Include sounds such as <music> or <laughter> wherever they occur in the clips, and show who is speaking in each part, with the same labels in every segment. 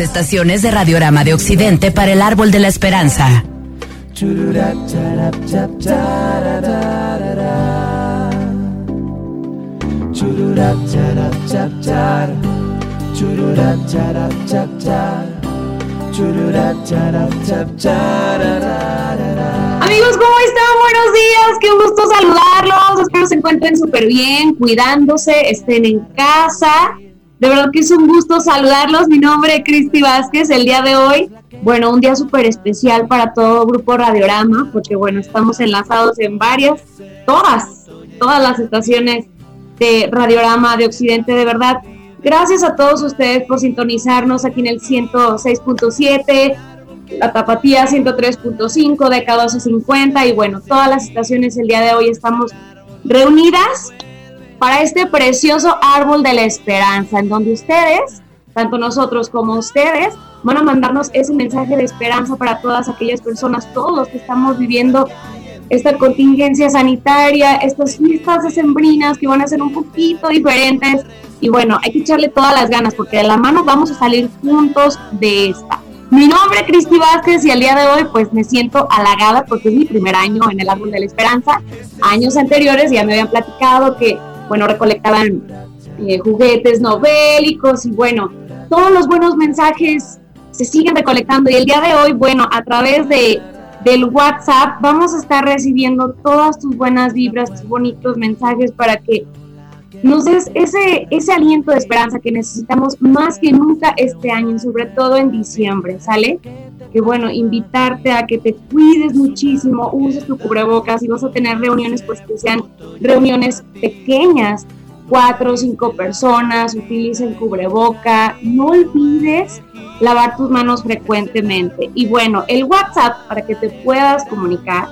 Speaker 1: estaciones de Radiorama de Occidente para el Árbol de la Esperanza.
Speaker 2: Amigos, ¿cómo están? Buenos días, qué gusto saludarlos. Espero se encuentren súper bien, cuidándose, estén en casa. De verdad que es un gusto saludarlos. Mi nombre es Cristi Vázquez. El día de hoy, bueno, un día súper especial para todo Grupo Radiorama, porque bueno, estamos enlazados en varias, todas, todas las estaciones de Radiorama de Occidente. De verdad, gracias a todos ustedes por sintonizarnos aquí en el 106.7 la Tapatía 103.5, de 1250 y bueno, todas las estaciones el día de hoy estamos reunidas para este precioso árbol de la esperanza, en donde ustedes, tanto nosotros como ustedes, van a mandarnos ese mensaje de esperanza para todas aquellas personas, todos los que estamos viviendo esta contingencia sanitaria, estas fiestas decembrinas que van a ser un poquito diferentes. Y bueno, hay que echarle todas las ganas porque de la mano vamos a salir juntos de esta. Mi nombre es Cristi Vázquez y el día de hoy pues me siento halagada porque es mi primer año en el Árbol de la Esperanza. Años anteriores ya me habían platicado que, bueno, recolectaban eh, juguetes novélicos y bueno, todos los buenos mensajes se siguen recolectando. Y el día de hoy, bueno, a través de del WhatsApp vamos a estar recibiendo todas tus buenas vibras, tus bonitos mensajes para que nos des ese, ese aliento de esperanza que necesitamos más que nunca este año, sobre todo en diciembre, ¿sale? Que bueno, invitarte a que te cuides muchísimo, uses tu cubrebocas y vas a tener reuniones, pues que sean reuniones pequeñas, cuatro o cinco personas, utiliza el cubreboca, no olvides lavar tus manos frecuentemente. Y bueno, el WhatsApp para que te puedas comunicar,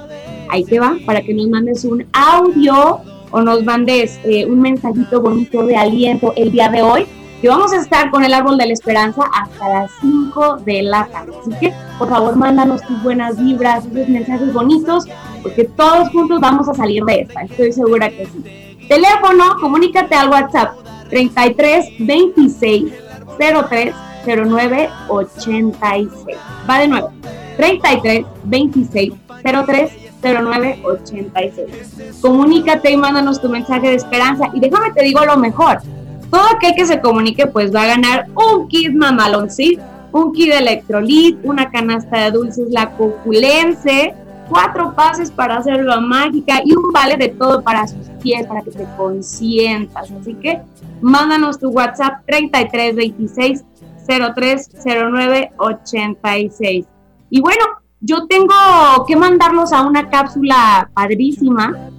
Speaker 2: ahí te va, para que nos mandes un audio o nos mandes eh, un mensajito bonito de aliento el día de hoy, que vamos a estar con el árbol de la esperanza hasta las 5 de la tarde. Así que, por favor, mándanos tus buenas vibras, esos mensajes bonitos, porque todos juntos vamos a salir de esta, estoy segura que sí. Teléfono, comunícate al WhatsApp 33 26 03 09 86. Va de nuevo. 33 26 03 0986. Comunícate y mándanos tu mensaje de esperanza. Y déjame te digo lo mejor. Todo aquel que se comunique, pues va a ganar un kit mamalón, ¿sí? Un kit de electrolit, una canasta de dulces, la coculense, cuatro pases para hacerlo mágica y un vale de todo para sus pies, para que te consientas. Así que mándanos tu WhatsApp 3326 0309 86. Y bueno, yo tengo que mandarlos a una cápsula padrísima,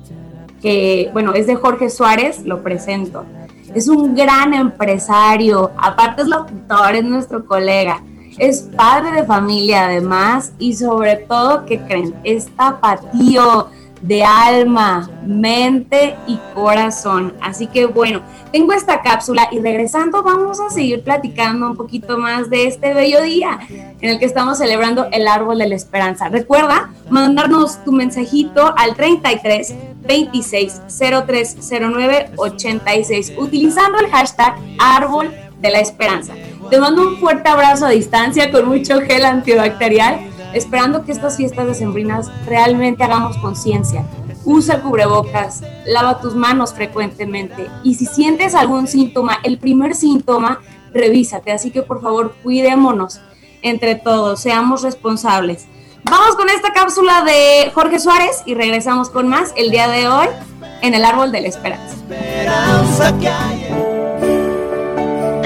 Speaker 2: que bueno, es de Jorge Suárez, lo presento. Es un gran empresario, aparte es locutor, es nuestro colega, es padre de familia además y sobre todo, ¿qué creen? Es tapatío de alma, mente y corazón. Así que bueno, tengo esta cápsula y regresando vamos a seguir platicando un poquito más de este bello día en el que estamos celebrando el árbol de la esperanza. Recuerda mandarnos tu mensajito al 33 26 03 09 86 utilizando el hashtag árbol de la esperanza. Te mando un fuerte abrazo a distancia con mucho gel antibacterial esperando que estas fiestas decembrinas realmente hagamos conciencia. Usa cubrebocas, lava tus manos frecuentemente y si sientes algún síntoma, el primer síntoma, revísate. Así que por favor, cuidémonos entre todos, seamos responsables. Vamos con esta cápsula de Jorge Suárez y regresamos con más el día de hoy en el Árbol de la Esperanza.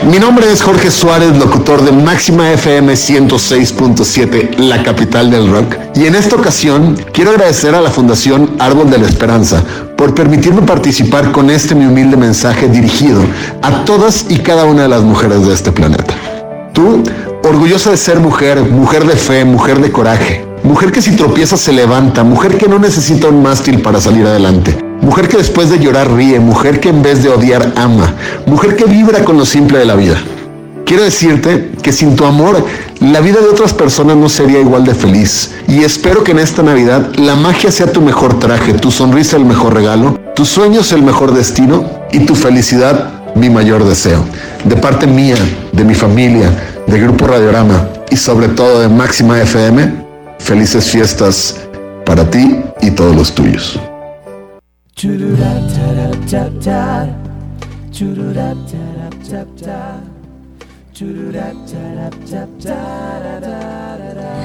Speaker 3: Mi nombre es Jorge Suárez, locutor de Máxima FM 106.7, la capital del rock. Y en esta ocasión quiero agradecer a la Fundación Árbol de la Esperanza por permitirme participar con este mi humilde mensaje dirigido a todas y cada una de las mujeres de este planeta. Tú, orgullosa de ser mujer, mujer de fe, mujer de coraje, mujer que si tropieza se levanta, mujer que no necesita un mástil para salir adelante Mujer que después de llorar ríe, mujer que en vez de odiar ama, mujer que vibra con lo simple de la vida. Quiero decirte que sin tu amor, la vida de otras personas no sería igual de feliz. Y espero que en esta Navidad la magia sea tu mejor traje, tu sonrisa el mejor regalo, Tu sueño es el mejor destino y tu felicidad mi mayor deseo. De parte mía, de mi familia, de Grupo Radiorama y sobre todo de Máxima FM, felices fiestas para ti y todos los tuyos.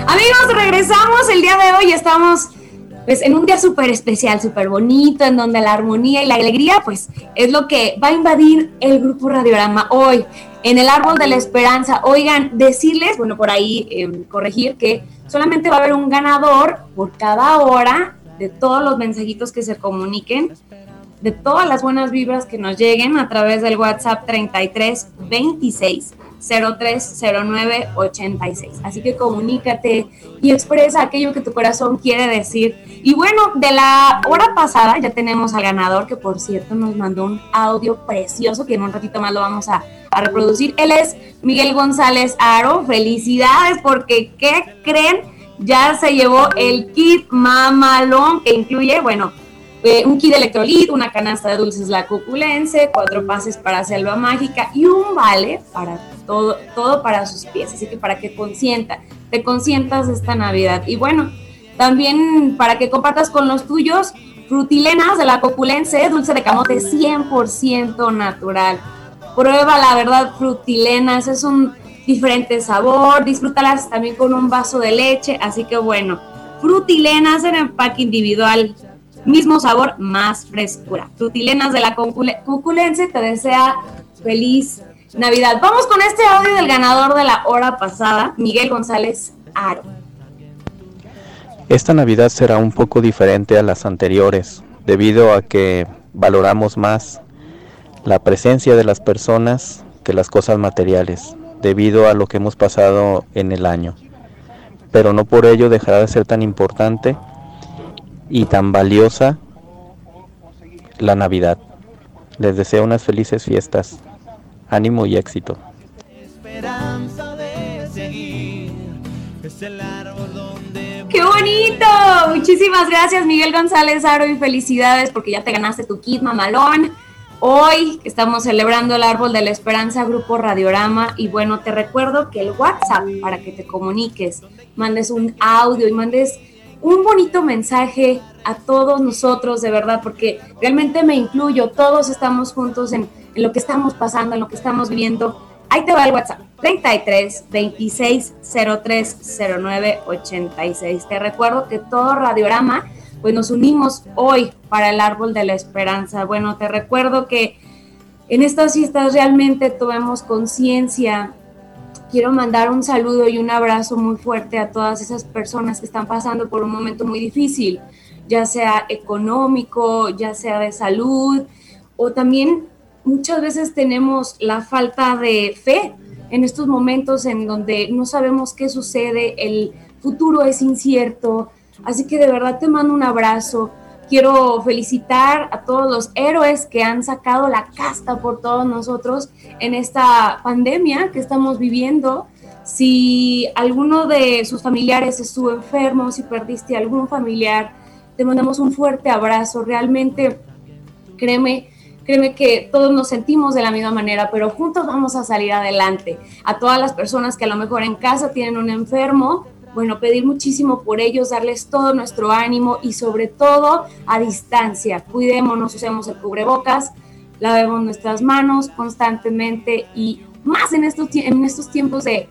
Speaker 2: Amigos, regresamos el día de hoy. Estamos pues en un día súper especial, súper bonito, en donde la armonía y la alegría, pues es lo que va a invadir el grupo Radiorama hoy, en el árbol de la esperanza. Oigan, decirles, bueno, por ahí em, corregir que solamente va a haber un ganador por cada hora de todos los mensajitos que se comuniquen, de todas las buenas vibras que nos lleguen a través del WhatsApp 33 26 030986. Así que comunícate y expresa aquello que tu corazón quiere decir. Y bueno, de la hora pasada ya tenemos al ganador que por cierto nos mandó un audio precioso que en un ratito más lo vamos a, a reproducir. Él es Miguel González Aro. Felicidades porque ¿qué creen? Ya se llevó el kit mamalón que incluye, bueno, eh, un kit de electrolit, una canasta de dulces la cuculense, cuatro pases para selva mágica y un vale para todo, todo para sus pies. Así que para que consienta, te consientas esta Navidad. Y bueno, también para que compartas con los tuyos frutilenas de la coculense, dulce de camote 100% natural. Prueba la verdad frutilenas, es un diferente sabor, disfrútalas también con un vaso de leche, así que bueno, frutilenas en empaque individual, mismo sabor, más frescura. Frutilenas de la cuculense te desea feliz Navidad. Vamos con este audio del ganador de la hora pasada, Miguel González Aro.
Speaker 4: Esta Navidad será un poco diferente a las anteriores, debido a que valoramos más la presencia de las personas que las cosas materiales, debido a lo que hemos pasado en el año. Pero no por ello dejará de ser tan importante y tan valiosa la Navidad. Les deseo unas felices fiestas ánimo y éxito.
Speaker 2: ¡Qué bonito! Muchísimas gracias Miguel González Aro y felicidades porque ya te ganaste tu kit mamalón. Hoy estamos celebrando el Árbol de la Esperanza Grupo Radiorama y bueno, te recuerdo que el WhatsApp para que te comuniques, mandes un audio y mandes un bonito mensaje a todos nosotros, de verdad, porque realmente me incluyo, todos estamos juntos en, lo que estamos pasando, en lo que estamos viviendo. Ahí te va el WhatsApp, 33 26 03 09 86. Te recuerdo que todo Radiorama, pues nos unimos hoy para el Árbol de la Esperanza. Bueno, te recuerdo que en estas fiestas realmente tomemos conciencia quiero mandar un saludo y un abrazo muy fuerte a todas esas personas que están pasando por un momento muy difícil, ya sea económico, ya sea de salud, o también muchas veces tenemos la falta de fe en estos momentos en donde no sabemos qué sucede, el futuro es incierto. Así que de verdad te mando un abrazo. Quiero felicitar a todos los héroes que han sacado la casta por todos nosotros en esta pandemia que estamos viviendo. Si alguno de sus familiares estuvo enfermo, si perdiste algún familiar, te mandamos un fuerte abrazo. Realmente, créeme, créeme que todos nos sentimos de la misma manera, pero juntos vamos a salir adelante. A todas las personas que a lo mejor en casa tienen un enfermo, bueno, pedir muchísimo por ellos, darles todo nuestro ánimo y sobre todo a distancia. Cuidémonos, usemos el cubrebocas, lavemos nuestras manos constantemente y más en estos, en estos tiempos de,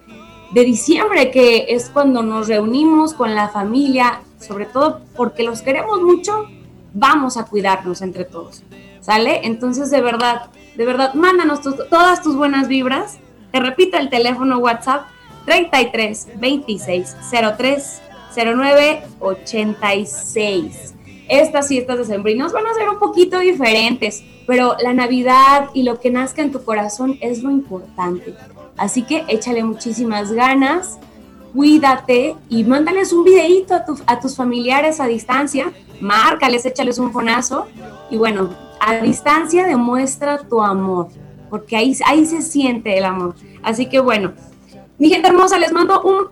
Speaker 2: diciembre, que es cuando nos reunimos con la familia, sobre todo porque los queremos mucho, vamos a cuidarnos entre todos. ¿Sale? Entonces, de verdad, de verdad, mándanos todas tus buenas vibras. Te repito el teléfono WhatsApp 33 26 03 09 86. Estas fiestas de sembrinos van a ser un poquito diferentes, pero la Navidad y lo que nazca en tu corazón es lo importante. Así que échale muchísimas ganas, cuídate y mándales un videito a, a tus familiares a distancia, márcales, échales un fonazo y bueno, a distancia demuestra tu amor, porque ahí, ahí se siente el amor. Así que bueno, mi gente hermosa, les mando un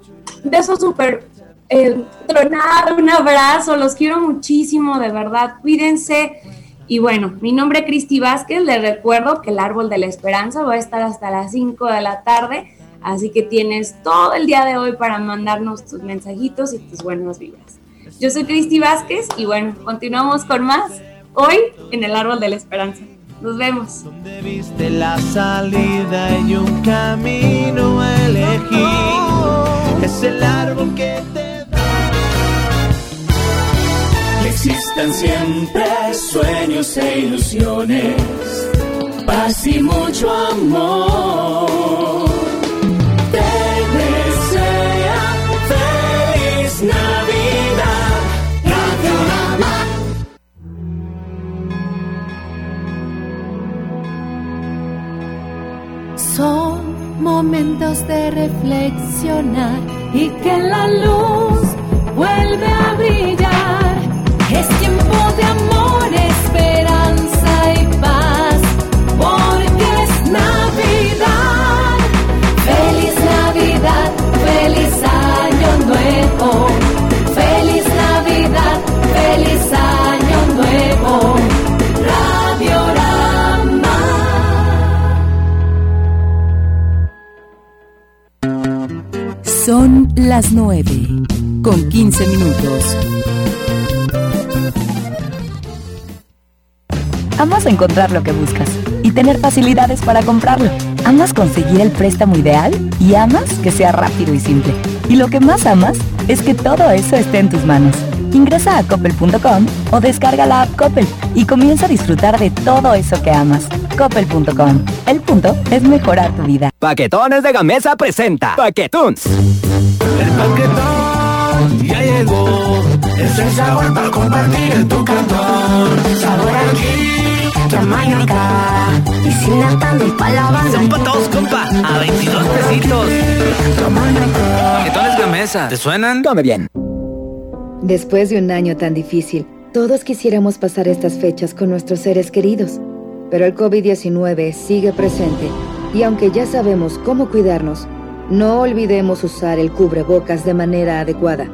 Speaker 2: beso súper eh, tronado, un abrazo, los quiero muchísimo, de verdad, cuídense Y bueno, mi nombre es Cristi Vázquez, les recuerdo que el Árbol de la Esperanza va a estar hasta las 5 de la tarde, así que tienes todo el día de hoy para mandarnos tus mensajitos y tus buenas vibras. Yo soy Cristi Vázquez y bueno, continuamos con más hoy en el Árbol de la Esperanza. Nos vemos.
Speaker 5: Donde viste la salida y un camino a elegir. Es el árbol que te da.
Speaker 6: Existan siempre sueños e ilusiones, paz y mucho amor.
Speaker 7: Son momentos de reflexionar y que la luz vuelve a brillar. Es tiempo de amor,
Speaker 1: Son las 9 con 15 minutos. Amas encontrar lo que buscas y tener facilidades para comprarlo. Amas conseguir el préstamo ideal y amas que sea rápido y simple. Y lo que más amas es que todo eso esté en tus manos. Ingresa a coppel.com o descarga la app Coppel y comienza a disfrutar de todo eso que amas. Coppel.com. El punto es mejorar tu vida.
Speaker 4: Paquetones de Gamesa presenta Paquetunes.
Speaker 5: El paquetón ya llegó. Es el sabor para compartir en tu cantón. Sabor aquí, tamaño acá.
Speaker 8: Y sin nata ni pa' la banda.
Speaker 4: Son para todos, compa. A 22 pesitos. Paquetones Gamesa. ¿Te suenan? Come bien.
Speaker 9: Después de un año tan difícil, todos quisiéramos pasar estas fechas con nuestros seres queridos. Pero el COVID-19 sigue presente y aunque ya sabemos cómo cuidarnos, no olvidemos usar el cubrebocas de manera adecuada.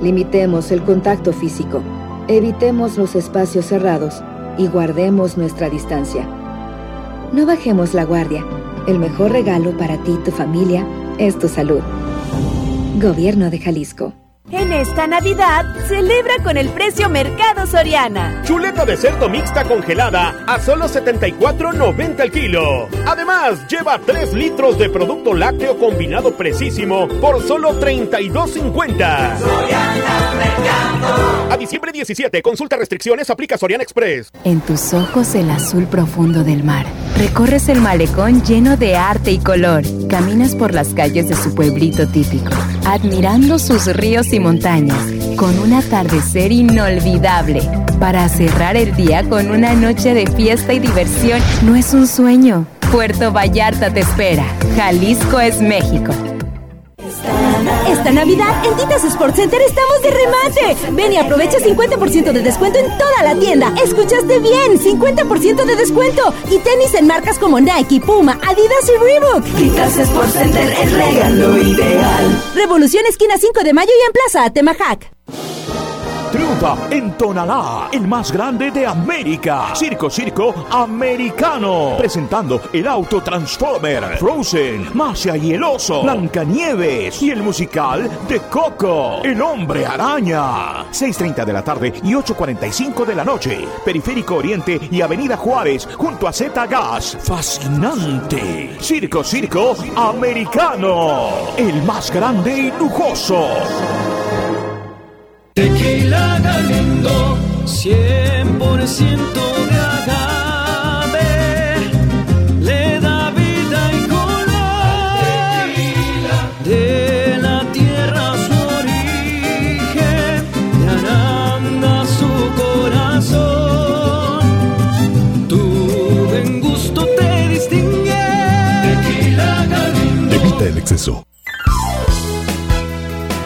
Speaker 9: Limitemos el contacto físico, evitemos los espacios cerrados y guardemos nuestra distancia. No bajemos la guardia. El mejor regalo para ti y tu familia es tu salud. Gobierno de Jalisco.
Speaker 10: En esta Navidad, celebra con el precio Mercado Soriana.
Speaker 11: Chuleta de cerdo mixta congelada a solo 74.90 el kilo. Además, lleva 3 litros de producto lácteo combinado precisísimo por solo 32.50. A diciembre 17, consulta restricciones, aplica Soriana Express.
Speaker 1: En tus ojos el azul profundo del mar. Recorres el malecón lleno de arte y color. Caminas por las calles de su pueblito típico, admirando sus ríos y montañas, con un atardecer inolvidable. Para cerrar el día con una noche de fiesta y diversión, no es un sueño. Puerto Vallarta te espera. Jalisco es México.
Speaker 10: Esta Navidad en Titas Sports Center estamos de remate. Ven y aprovecha 50% de descuento en toda la tienda. ¿Escuchaste bien? 50% de descuento. Y tenis en marcas como Nike, Puma, Adidas y Reebok.
Speaker 6: Titas Sports Center es regalo ideal.
Speaker 10: Revolución esquina 5 de mayo y en Plaza Atemajac.
Speaker 12: Triunfa en Tonalá, el más grande de América. Circo Circo Americano. Presentando el auto Transformer, Frozen, Masia y el oso, Blancanieves y el musical de Coco, El Hombre Araña. 6.30 de la tarde y 8.45 de la noche. Periférico Oriente y Avenida Juárez, junto a Z Gas. Fascinante. Circo Circo Americano. El más grande y lujoso.
Speaker 5: Tequila Galindo, 100% de agave, le da vida y color. De la tierra su origen, de Aranda su corazón. Tu buen gusto te distingue. Tequila Galindo.
Speaker 13: Evita el exceso.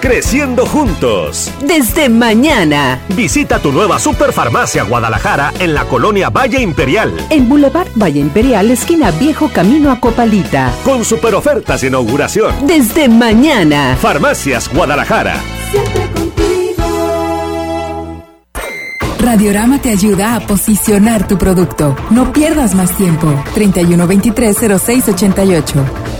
Speaker 14: Creciendo juntos.
Speaker 1: Desde mañana.
Speaker 14: Visita tu nueva Superfarmacia Guadalajara en la colonia Valle Imperial.
Speaker 1: En Boulevard Valle Imperial, esquina Viejo Camino a Copalita.
Speaker 14: Con super ofertas de inauguración.
Speaker 1: Desde mañana.
Speaker 14: Farmacias Guadalajara.
Speaker 7: Siempre contigo.
Speaker 15: Radiorama te ayuda a posicionar tu producto. No pierdas más tiempo. 3123-0688.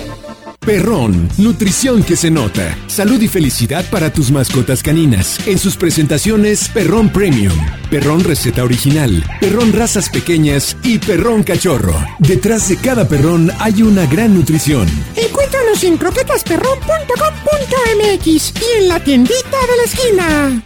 Speaker 16: Perrón, nutrición que se nota. Salud y felicidad para tus mascotas caninas. En sus presentaciones, Perrón Premium, Perrón Receta Original, Perrón Razas Pequeñas y Perrón Cachorro. Detrás de cada perrón hay una gran nutrición.
Speaker 8: Encuéntranos en croquetasperrón.com.mx y en la tiendita de la esquina.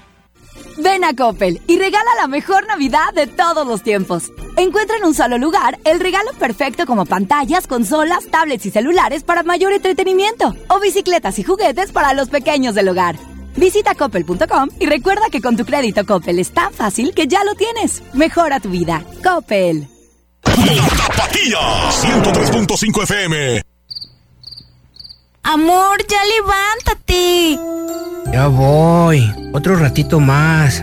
Speaker 17: Ven a Coppel y regala la mejor Navidad de todos los tiempos. Encuentra en un solo lugar el regalo perfecto como pantallas, consolas, tablets y celulares para mayor entretenimiento o bicicletas y juguetes para los pequeños del hogar. Visita coppel.com y recuerda que con tu crédito Coppel es tan fácil que ya lo tienes. Mejora tu vida. Coppel.
Speaker 12: La Tapatía 103.5 FM.
Speaker 18: Amor, ya levántate.
Speaker 19: Ya voy. Otro ratito más.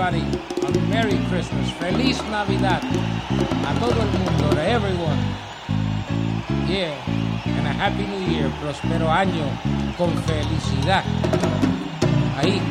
Speaker 20: A Merry Christmas,
Speaker 21: Feliz Navidad, a todo el mundo, to everyone. Yeah, and a Happy New Year, próspero año con felicidad. Ahí.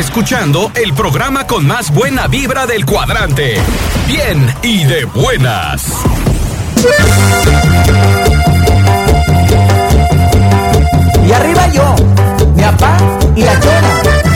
Speaker 22: Escuchando el programa con más buena vibra del cuadrante. Bien y de buenas.
Speaker 23: Y arriba yo, mi papá y la chona.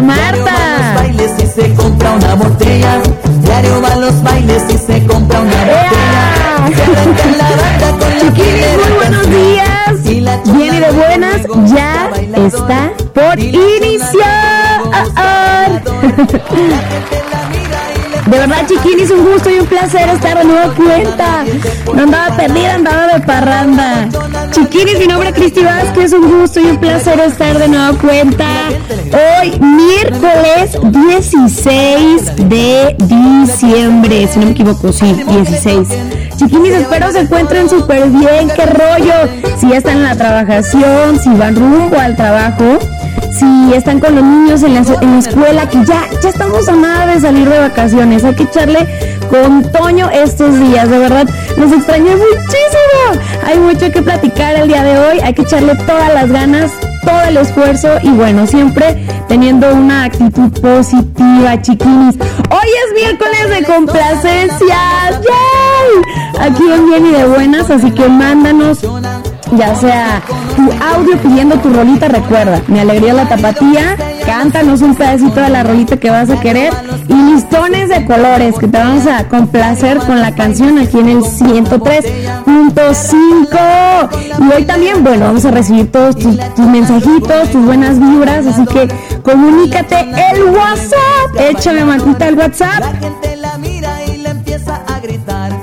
Speaker 24: Marta.
Speaker 23: bailes y se compra una botella. Diario va a los bailes y se compra una botella.
Speaker 24: Muy buenos días. Bien y de buenas, ya está por iniciar. <laughs> De verdad, chiquinis, un gusto y un placer estar de nueva cuenta. No andaba perdida, andaba de parranda. Chiquinis, mi nombre es Cristi Vázquez, un gusto y un placer estar de nueva cuenta. Hoy, miércoles 16 de diciembre, si no me equivoco, sí, 16. Chiquinis, espero se encuentren súper bien, qué rollo. Si están en la trabajación, si van rumbo al trabajo si están con los niños en la, en la escuela, que ya, ya estamos a nada de salir de vacaciones. Hay que echarle con Toño estos días, de verdad, nos extrañé muchísimo. Hay mucho que platicar el día de hoy, hay que echarle todas las ganas, todo el esfuerzo y bueno, siempre teniendo una actitud positiva, chiquinis. Hoy es miércoles de complacencias, ¡yay! Aquí en Bien y de Buenas, así que mándanos ya sea tu audio pidiendo tu rolita, recuerda, mi alegría la tapatía, cántanos un pedacito de la rolita que vas a querer y listones de colores que te vamos a complacer con la canción aquí en el 103.5 y hoy también, bueno, vamos a recibir todos tus, tus mensajitos, tus buenas vibras, así que comunícate el WhatsApp, échame mantita el WhatsApp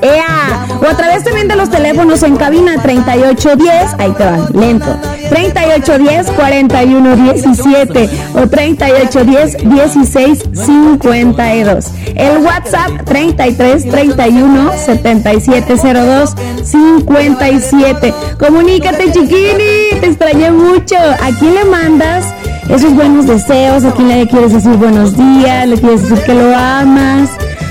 Speaker 24: ¡Ea! O a través también de los teléfonos en cabina 3810, ahí te van, lento. 3810 4117 o 3810 1652. El WhatsApp 33 31 7702 57. Comunícate, chiquini, te extrañé mucho. ¿A quién le mandas esos buenos deseos? ¿A quién le quieres decir buenos días? ¿Le quieres decir que lo amas?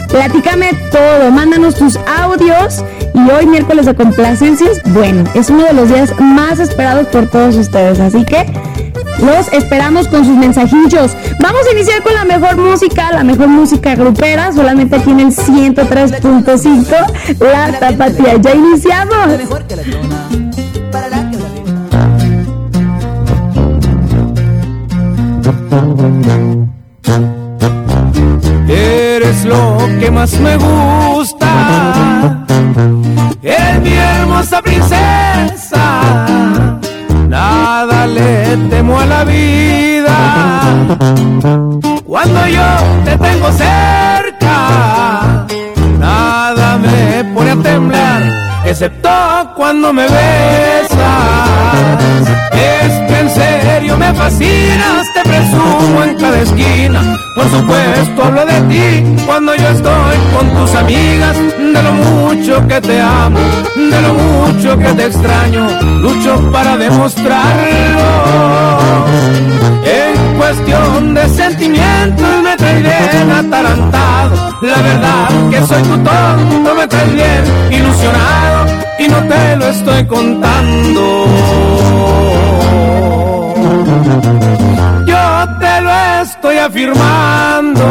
Speaker 24: Platícame todo, mándanos tus audios y hoy miércoles de complacencias, bueno, es uno de los días más esperados por todos ustedes, así que los esperamos con sus mensajillos. Vamos a iniciar con la mejor música, la mejor música grupera, solamente aquí en el 103.5, la tapatía. Ya iniciamos.
Speaker 25: Eres lo que más me gusta. Yo te tengo cerca, nada me pone a temblar, excepto cuando me besas. Es que en serio me fascinas, te presumo en cada esquina. Por supuesto hablo de ti cuando yo estoy con tus amigas, de lo mucho que te amo, de lo mucho que te extraño, lucho para demostrarlo. Cuestión de sentimientos me traes bien atarantado, la verdad que soy tu tonto, me traes bien ilusionado y no te lo estoy contando. Yo te lo estoy afirmando.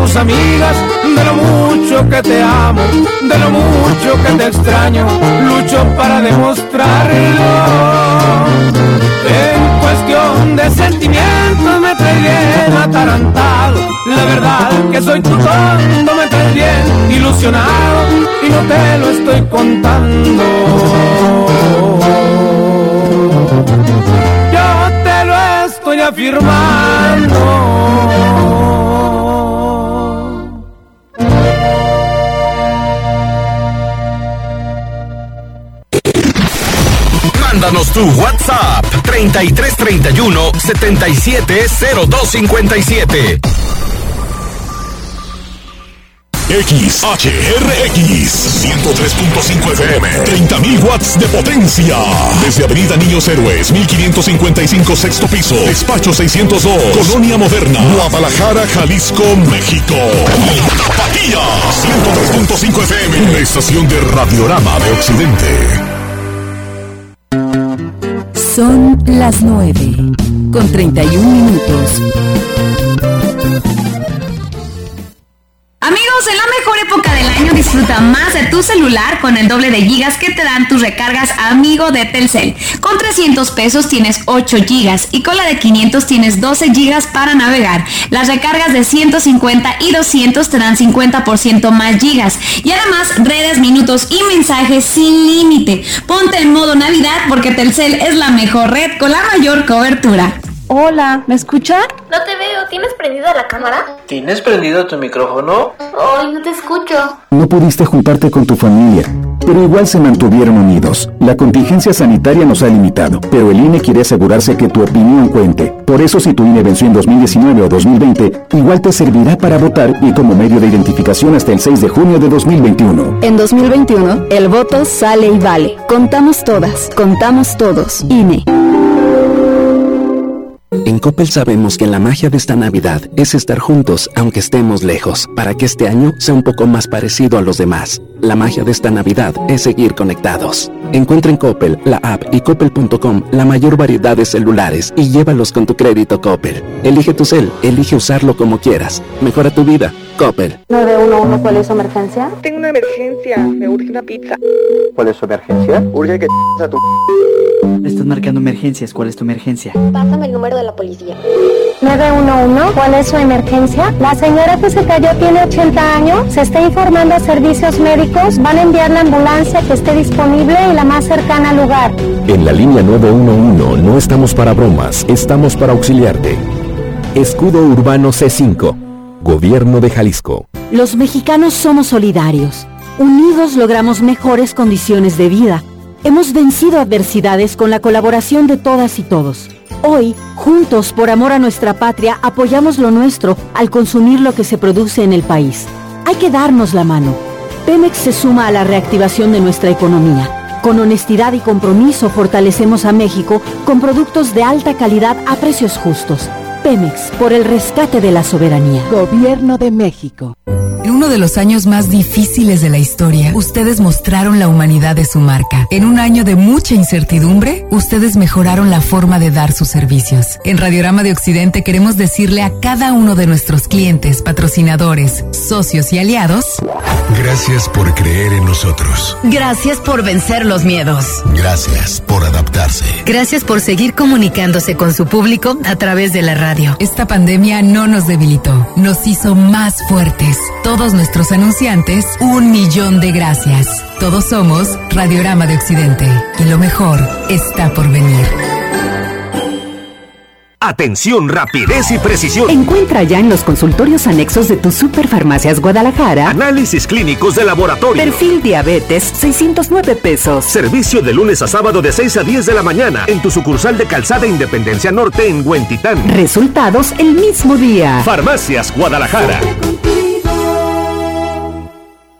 Speaker 25: Tus amigas. De lo mucho que te amo, de lo mucho que te extraño. Lucho para demostrarlo. En cuestión de sentimientos me trae bien atarantado. La verdad que soy tu tonto, me trae bien ilusionado y no te lo estoy contando. Yo te lo estoy afirmando.
Speaker 14: Mándanos tu WhatsApp 3331 770257.
Speaker 26: XHRX 103.5 FM 30.000 watts de potencia. Desde Avenida Niños Héroes 1555 sexto piso Despacho 602 Colonia Moderna Guadalajara, Jalisco, México. Tapatía 103.5 FM Una estación de Radiorama de Occidente
Speaker 15: Son las 9 con 31 minutos.
Speaker 27: Época del año disfruta más de tu celular con el doble de gigas que te dan tus recargas amigo de Telcel. Con 300 pesos tienes 8 gigas y con la de 500 tienes 12 gigas para navegar. Las recargas de 150 y 200 te dan 50% más gigas y además redes, minutos y mensajes sin límite. Ponte en modo Navidad porque Telcel es la mejor red con la mayor cobertura.
Speaker 28: Hola, ¿me escuchan?
Speaker 29: No te veo, ¿tienes prendida la cámara?
Speaker 30: ¿Tienes prendido tu micrófono?
Speaker 29: Ay, no te escucho.
Speaker 31: No pudiste juntarte con tu familia, pero igual se mantuvieron unidos. La contingencia sanitaria nos ha limitado, pero el INE quiere asegurarse que tu opinión cuente. Por eso si tu INE venció en 2019 o 2020, igual te servirá para votar y como medio de identificación hasta el 6 de junio de 2021.
Speaker 15: En 2021, el voto sale y vale. Contamos todas, contamos todos. INE.
Speaker 32: En Coppel sabemos que la magia de esta Navidad es estar juntos aunque estemos lejos, para que este año sea un poco más parecido a los demás. La magia de esta Navidad es seguir conectados. Encuentra en Coppel, la app y coppel.com la mayor variedad de celulares y llévalos con tu crédito Coppel. Elige tu cel, elige usarlo como quieras. Mejora tu vida. Coppel.
Speaker 29: 911, ¿cuál es su emergencia?
Speaker 33: Tengo una emergencia, me urge una pizza.
Speaker 30: ¿Cuál es su emergencia?
Speaker 33: Urge que a tu...
Speaker 34: Estás marcando emergencias, ¿cuál es tu emergencia?
Speaker 29: Pásame el número de la policía.
Speaker 35: 911, ¿cuál es su emergencia? La señora que se cayó tiene 80 años, se está informando a servicios médicos, van a enviar la ambulancia que esté disponible y la más cercana al lugar.
Speaker 36: En la línea 911 no estamos para bromas, estamos para auxiliarte. Escudo Urbano C5, Gobierno de Jalisco.
Speaker 37: Los mexicanos somos solidarios. Unidos logramos mejores condiciones de vida. Hemos vencido adversidades con la colaboración de todas y todos. Hoy, juntos por amor a nuestra patria, apoyamos lo nuestro al consumir lo que se produce en el país. Hay que darnos la mano. Pemex se suma a la reactivación de nuestra economía. Con honestidad y compromiso fortalecemos a México con productos de alta calidad a precios justos. Pemex, por el rescate de la soberanía.
Speaker 38: Gobierno de México.
Speaker 15: Uno de los años más difíciles de la historia, ustedes mostraron la humanidad de su marca. En un año de mucha incertidumbre, ustedes mejoraron la forma de dar sus servicios. En Radiorama de Occidente queremos decirle a cada uno de nuestros clientes, patrocinadores, socios y aliados,
Speaker 26: Gracias por creer en nosotros.
Speaker 15: gracias por vencer los miedos.
Speaker 26: Gracias por adaptarse.
Speaker 15: Gracias por seguir comunicándose con su público a través de la radio. Esta pandemia no nos debilitó, nos hizo más fuertes. Todos nuestros anunciantes, un millón de gracias. Todos somos Radiorama de Occidente y lo mejor está por venir.
Speaker 14: Atención, rapidez y precisión.
Speaker 15: Encuentra ya en los consultorios anexos de tu Superfarmacias Guadalajara
Speaker 14: Análisis clínicos de laboratorio.
Speaker 15: Perfil Diabetes, 609 pesos.
Speaker 14: Servicio de lunes a sábado de 6 a 10 de la mañana en tu sucursal de Calzada Independencia Norte en Huentitán.
Speaker 15: Resultados el mismo día.
Speaker 14: Farmacias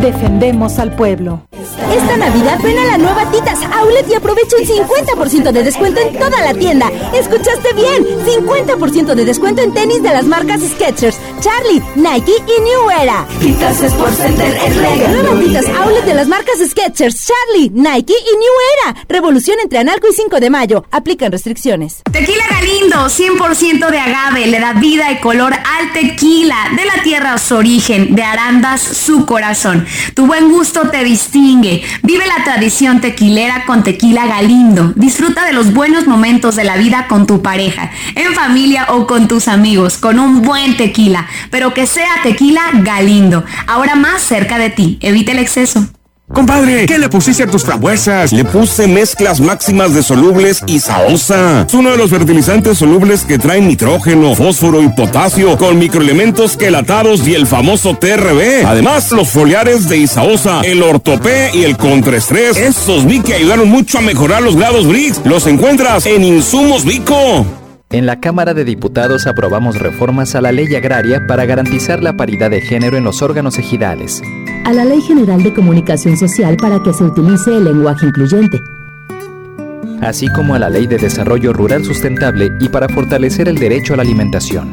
Speaker 38: defendemos al pueblo.
Speaker 10: Esta Navidad ven a la nueva Titas Outlet y aprovecha un 50% de descuento en toda la tienda. ¿Escuchaste bien? 50% de descuento en tenis de las marcas Skechers, Charlie, Nike y New Era.
Speaker 39: Titas Sports Center es regalo.
Speaker 10: Nueva Titas Outlet de las marcas Skechers, Charlie, Nike y New Era. Revolución entre Analco y 5 de mayo. Aplican restricciones.
Speaker 27: Tequila Galindo, 100% de agave, le da vida y color al tequila, de la tierra su origen, de Arandas su corazón. Tu buen gusto te distingue. Vive la tradición tequilera con Tequila Galindo. Disfruta de los buenos momentos de la vida con tu pareja, en familia o con tus amigos, con un buen tequila, pero que sea tequila Galindo. Ahora más cerca de ti. Evita el exceso.
Speaker 40: Compadre, ¿qué le pusiste a tus frambuesas?
Speaker 41: Le puse mezclas máximas de solubles y saosa.
Speaker 40: Es uno de los fertilizantes solubles que traen nitrógeno, fósforo y potasio con microelementos quelatados y el famoso TRB. Además, los foliares de Isaosa, el ortopé y el contraestrés. Esos vi que ayudaron mucho a mejorar los grados Brix. Los encuentras en Insumos Vico.
Speaker 42: En la Cámara de Diputados aprobamos reformas a la ley agraria para garantizar la paridad de género en los órganos ejidales.
Speaker 43: A la Ley General de Comunicación Social para que se utilice el lenguaje incluyente.
Speaker 42: Así como a la Ley de Desarrollo Rural Sustentable y para fortalecer el derecho a la alimentación.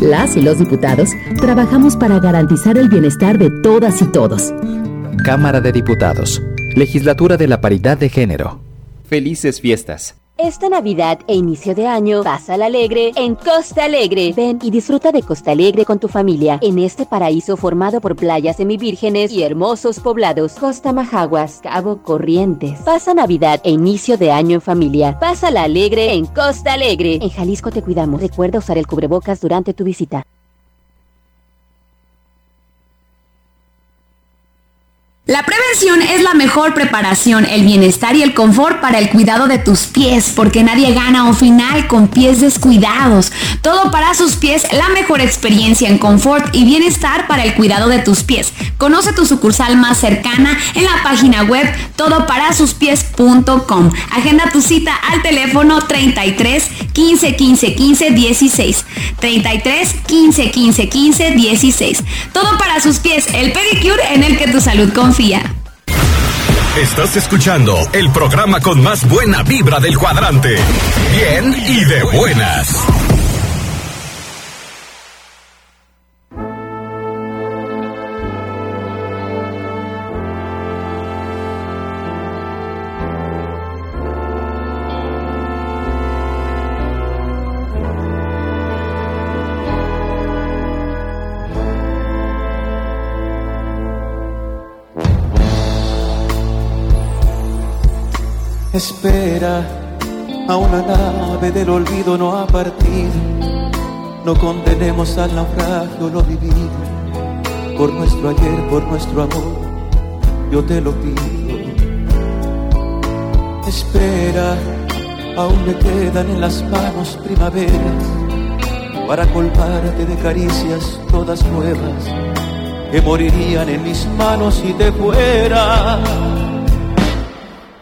Speaker 43: Las y los diputados trabajamos para garantizar el bienestar de todas y todos.
Speaker 42: Cámara de Diputados. Legislatura de la Paridad de Género. Felices fiestas.
Speaker 43: Esta Navidad e inicio de año, pásala alegre en Costa Alegre. Ven y disfruta de Costa Alegre con tu familia en este paraíso formado por playas semivírgenes y hermosos poblados. Costa Majaguas, Cabo Corrientes. Pasa Navidad e inicio de año en familia. Pásala alegre en Costa Alegre. En Jalisco te cuidamos. Recuerda usar el cubrebocas durante tu visita.
Speaker 27: La prevención es la mejor preparación, el bienestar y el confort para el cuidado de tus pies, porque nadie gana un final con pies descuidados. Todo para sus pies, la mejor experiencia en confort y bienestar para el cuidado de tus pies. Conoce tu sucursal más cercana en la página web todoparasuspies.com. Agenda tu cita al teléfono 33 15 15 15 16. 33 15 15 15 16. Todo para sus pies, el pedicure en el que tu salud confía.
Speaker 22: Estás escuchando el programa con más buena vibra del cuadrante. Bien y de buenas.
Speaker 44: Espera a una nave del olvido no ha partido. No condenemos al naufragio lo vivido. Por nuestro ayer, por nuestro amor, yo te lo pido. Espera, aún me quedan en las manos primaveras para colmarte de caricias todas nuevas que morirían en mis manos si te fuera.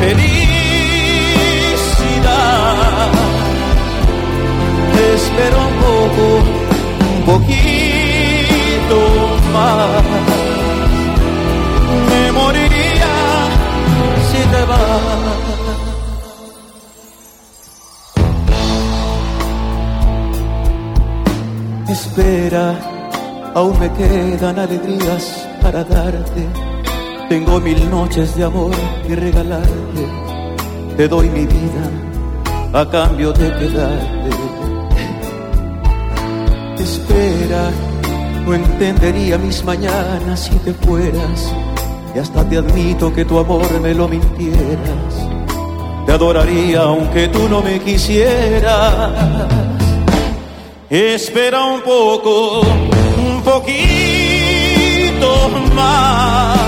Speaker 44: felicidad. Espero un poco, un poquito más. Me moriría si te vas. Espera aún me quedan alegrías para darte. Tengo mil noches de amor que regalarte. Te doy mi vida a cambio de quedarte. Espera, no entendería mis mañanas si te fueras. Y hasta te admito que tu amor me lo mintieras. Te adoraría aunque tú no me quisieras. Espera un poco, un poquito más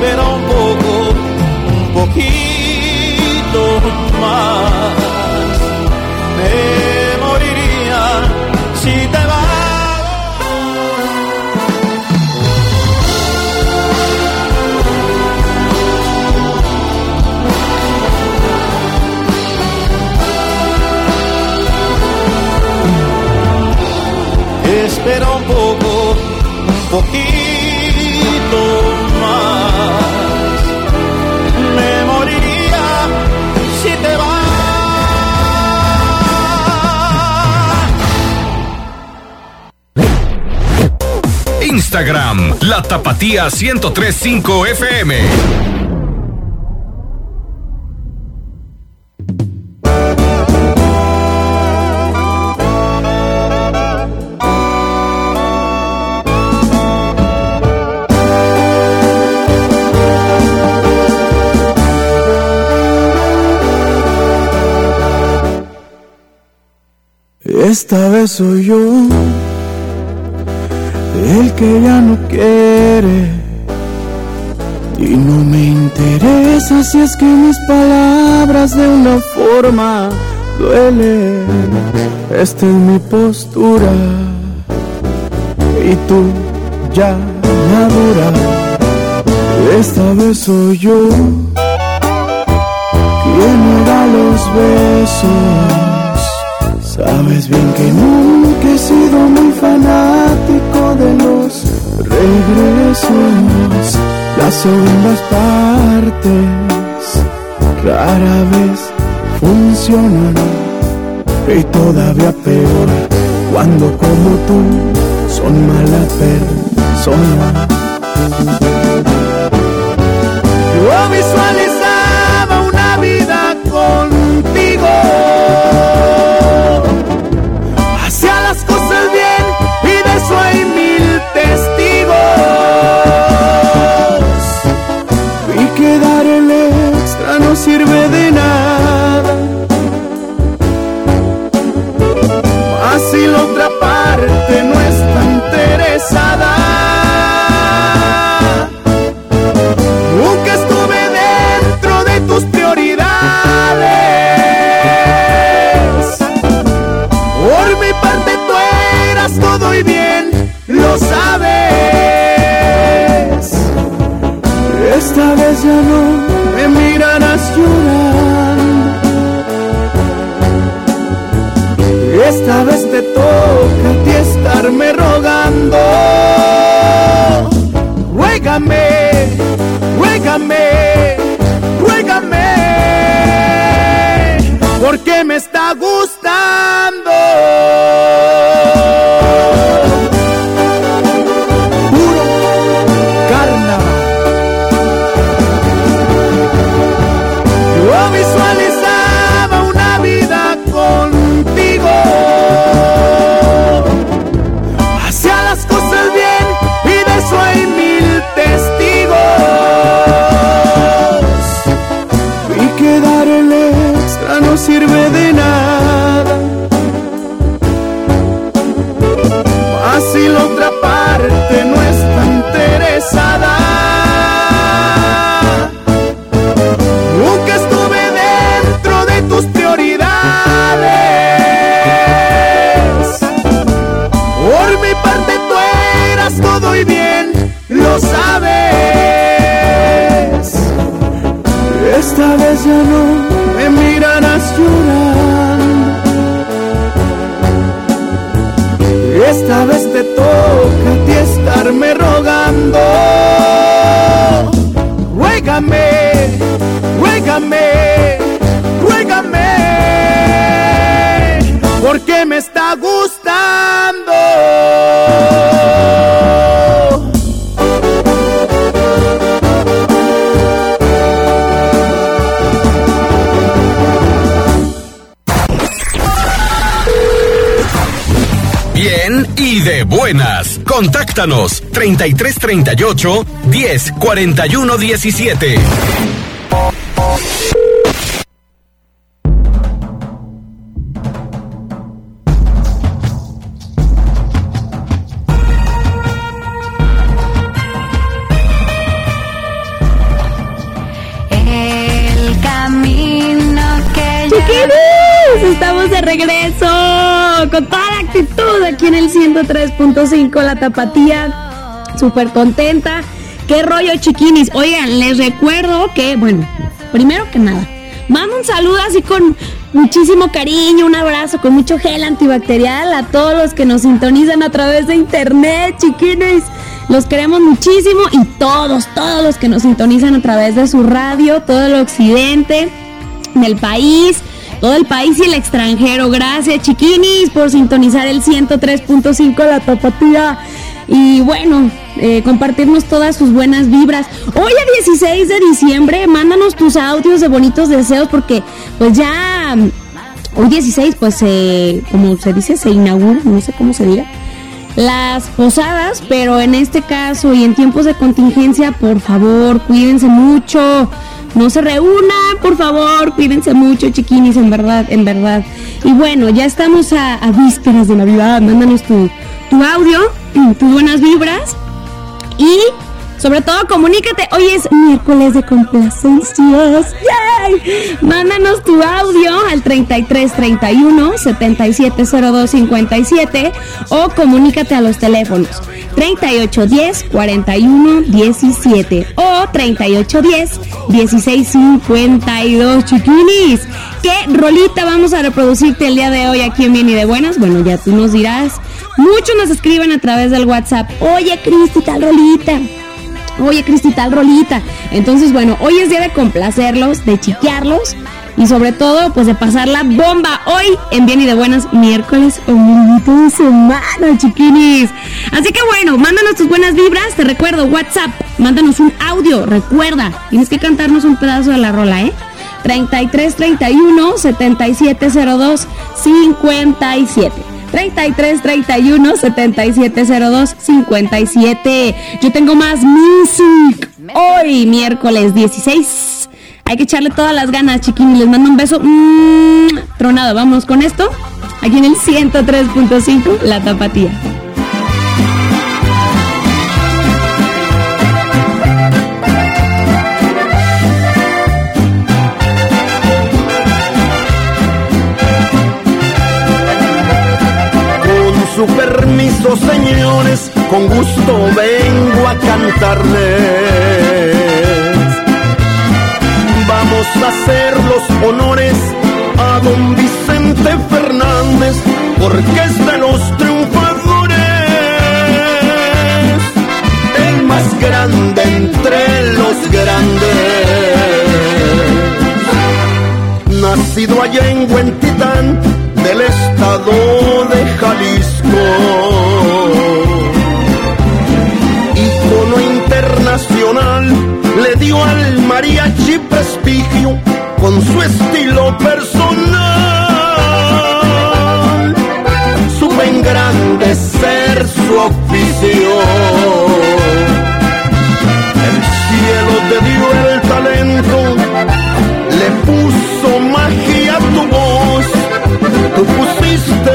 Speaker 44: Espera un poco, un poquito más. Me moriría si te vas. Espera un poco, un poquito
Speaker 22: Instagram, la tapatía 1035 FM.
Speaker 45: Esta vez soy yo el que ya no quiere y no me interesa si es que mis palabras de una forma duelen. Esta es mi postura y tú ya madura. Esta vez soy yo quien me da los besos. Sabes bien que nunca he sido muy fanático de los regresos. Las segundas partes rara vez funcionan. Y todavía peor cuando como tú son mala persona. Yo visualizaba Esta vez ya no me mirarás llorando. Esta vez te toca a ti estarme rogando. Ruégame, ruégame, ruégame, porque me está gustando.
Speaker 46: Esta vez te toca a ti estarme rogando. Ruégame, ruégame, ruégame, porque me está gustando.
Speaker 22: Y de buenas. Contáctanos 3338 10 41 17.
Speaker 24: 103.5 La Tapatía. Súper contenta. ¿Qué rollo, chiquinis? Oigan, les recuerdo que, bueno, primero que nada, mando un saludo así con muchísimo cariño, un abrazo con mucho gel antibacterial a todos los que nos sintonizan a través de internet, chiquinis. Los queremos muchísimo y todos, todos los que nos sintonizan a través de su radio, todo el occidente del país, todo el país y el extranjero. Gracias, chiquinis, por sintonizar el 103.5 La Tapatía. Y bueno, eh, compartirnos todas sus buenas vibras. Hoy a 16 de diciembre, mándanos tus audios de bonitos deseos porque pues ya mm, hoy 16 pues se, como se dice, se inaugura, no sé cómo se diga, las posadas, pero en este caso y en tiempos de contingencia, por favor, cuídense mucho. No se reúnan, por favor, cuídense mucho, chiquinis, en verdad, en verdad. Y bueno, ya estamos a, vísperas de Navidad. Mándanos tu, tu audio, <clears throat> tus buenas vibras. Y sobre todo, comunícate. Hoy es miércoles de complacencias. ¡Yay! Mándanos tu audio al 3331 7702 57 o comunícate a los teléfonos 3810 41 17 o 3810 16 52 chiquinis. ¿Qué rolita vamos a reproducirte el día de hoy aquí en Bien y de Buenas? Bueno, ya tú nos dirás. Muchos nos escriben a través del WhatsApp. Oye, Cristi, tal rolita. Oye, Cristi, tal rolita. Entonces, bueno, hoy es día de complacerlos, de chiquearlos y sobre todo, pues de pasar la bomba hoy en Bien y de Buenas, miércoles ombliguito de semana, chiquinis. Así que bueno, mándanos tus buenas vibras. Te recuerdo, WhatsApp, mándanos un audio. Recuerda, tienes que cantarnos un pedazo de la rola, ¿eh? 33 31 7702 57. 33 31 7702 57. Yo tengo más music. Hoy, miércoles 16. Hay que echarle todas las ganas, chiquini. Les mando un beso. Mm, tronado. Vámonos con esto. Aquí en el 103.5, La Tapatía.
Speaker 46: Su permiso, señores, con gusto vengo a cantarles. Hacer los honores a don Vicente Fernández, porque es de los triunfadores, el más grande entre los grandes. Nacido allá en Huentitán, del estado de Jalisco. Icono internacional, le dio al mariachi prestigio con su estilo personal. Supo engrandecer su oficio. El cielo te dio el talento, le puso magia a tu voz. Tú pusiste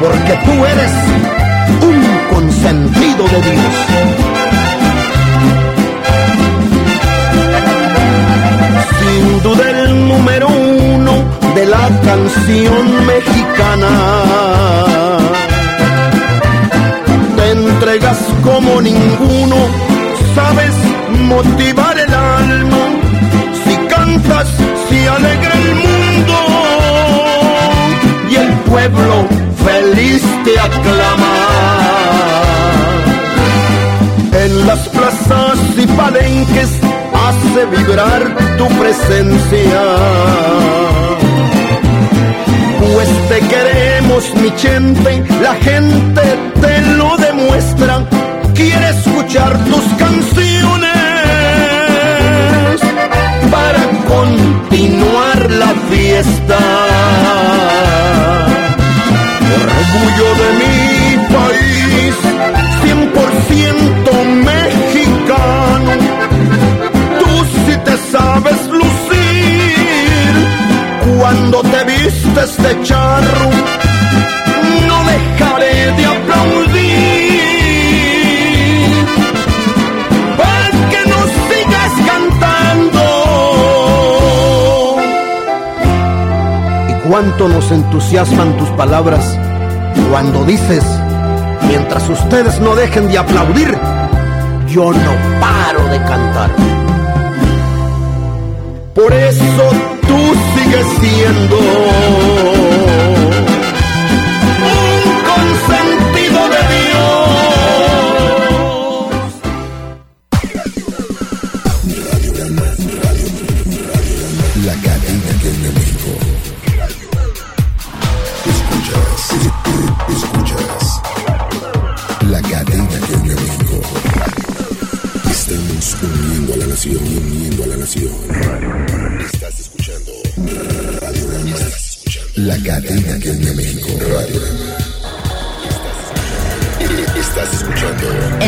Speaker 46: porque tú eres un consentido de Dios. Sin duda el número uno de la canción mexicana. Te entregas como ninguno, sabes motivar el alma. Si cantas, si alegra el mundo pueblo feliz te aclama. En las plazas y palenques hace vibrar tu presencia. Pues te queremos, mi gente, la gente te lo demuestra. Quiere escuchar tus canciones para continuar la fiesta. Orgullo de mi país, 100% mexicano. Tú sí te sabes lucir cuando te vistes de charro. Cuánto nos entusiasman tus palabras cuando dices, mientras ustedes no dejen de aplaudir, yo no paro de cantar. Por eso tú sigues siendo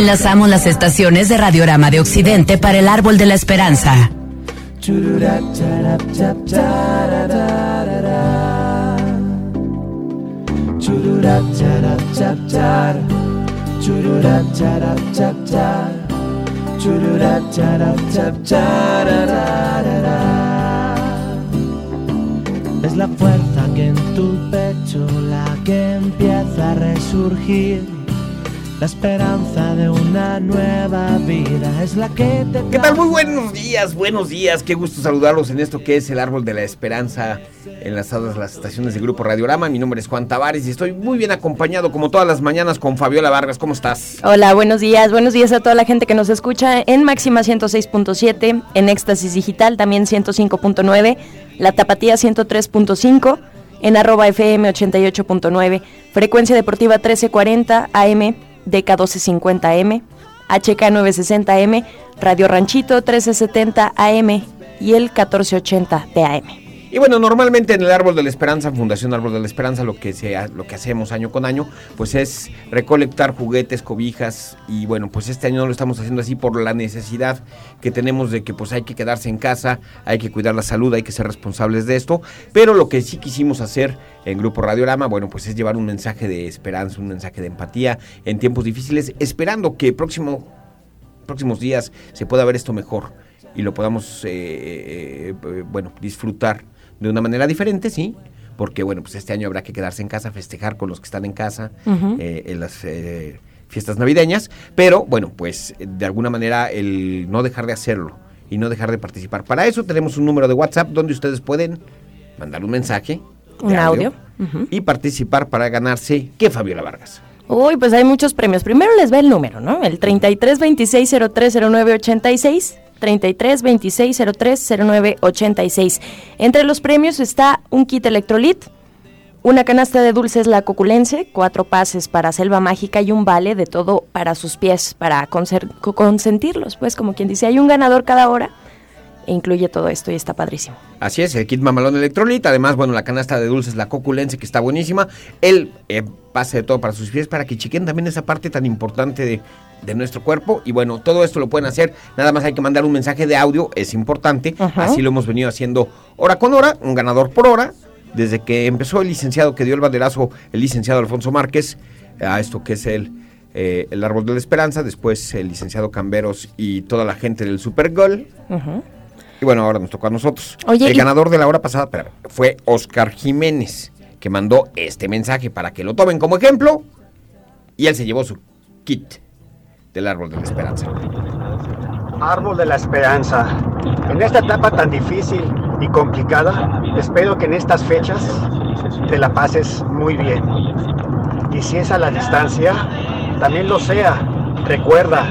Speaker 1: Enlazamos las estaciones de Radiorama de Occidente para el Árbol de la Esperanza.
Speaker 23: Es la fuerza que en tu pecho la que empieza a resurgir. La esperanza de una nueva vida es la que te
Speaker 47: ¿Qué tal? Muy buenos días, buenos días. Qué gusto saludarlos en esto que es el Árbol de la Esperanza, enlazadas las estaciones de Grupo Radiorama. Mi nombre es Juan Tavares y estoy muy bien acompañado, como todas las mañanas, con Fabiola Vargas. ¿Cómo estás?
Speaker 48: Hola, buenos días. Buenos días a toda la gente que nos escucha en Máxima 106.7, en Éxtasis Digital también 105.9, La Tapatía 103.5, en arroba FM 88.9, Frecuencia Deportiva 1340 AM, DK 1250M, HK 960M, Radio Ranchito 1370 AM y el 1480 PM.
Speaker 47: Y bueno, normalmente en el Árbol de la Esperanza, Fundación Árbol de la Esperanza, lo que, sea, lo que hacemos año con año, pues es recolectar juguetes, cobijas. Y bueno, pues este año no lo estamos haciendo así por la necesidad que tenemos de que pues hay que quedarse en casa, hay que cuidar la salud, hay que ser responsables de esto. Pero lo que sí quisimos hacer en Grupo Radiorama, bueno, pues es llevar un mensaje de esperanza, un mensaje de empatía en tiempos difíciles, esperando que próximo, próximos días se pueda ver esto mejor y lo podamos, eh, eh, eh, bueno, disfrutar de una manera diferente, sí, porque bueno, pues este año habrá que quedarse en casa, festejar con los que están en casa eh, en las eh, fiestas navideñas, pero bueno, pues de alguna manera el no dejar de hacerlo y no dejar de participar. Para eso tenemos un número de WhatsApp donde ustedes pueden mandar un mensaje,
Speaker 48: Un audio.
Speaker 47: Y participar para ganarse, ¿qué Fabiola Vargas?
Speaker 48: Uy, pues hay muchos premios. Primero les va el número, ¿no? El 33 26 03 09 86. 33 26 03 09 86. Entre los premios está un kit electrolit, una canasta de dulces La Coculense, cuatro pases para Selva Mágica y un vale de todo para sus pies, para consentirlos. Pues como quien dice, hay un ganador cada hora e incluye todo esto y está padrísimo.
Speaker 47: Así es, el kit mamalón electrolita, además, bueno, la canasta de dulces, la coculense, que está buenísima, el eh, pase de todo para sus pies, para que chiquen también esa parte tan importante de, de nuestro cuerpo, y bueno, todo esto lo pueden hacer, nada más hay que mandar un mensaje de audio, es importante,
Speaker 48: Ajá.
Speaker 47: así lo hemos venido haciendo hora con hora, un ganador por hora, desde que empezó el licenciado que dio el banderazo, el licenciado Alfonso Márquez, a esto que es el, eh, el Árbol de la Esperanza, después el licenciado Camberos y toda la gente del Super Gol. Y bueno, ahora nos tocó a nosotros.
Speaker 48: Oye,
Speaker 47: el
Speaker 48: y-
Speaker 47: ganador de la hora pasada fue Oscar Jiménez, que mandó este mensaje para que lo tomen como ejemplo. Y él se llevó su kit del Árbol de la Esperanza.
Speaker 45: Árbol de la Esperanza. En esta etapa tan difícil y complicada, espero que en estas fechas te la pases muy bien. Y si es a la distancia, también lo sea. Recuerda,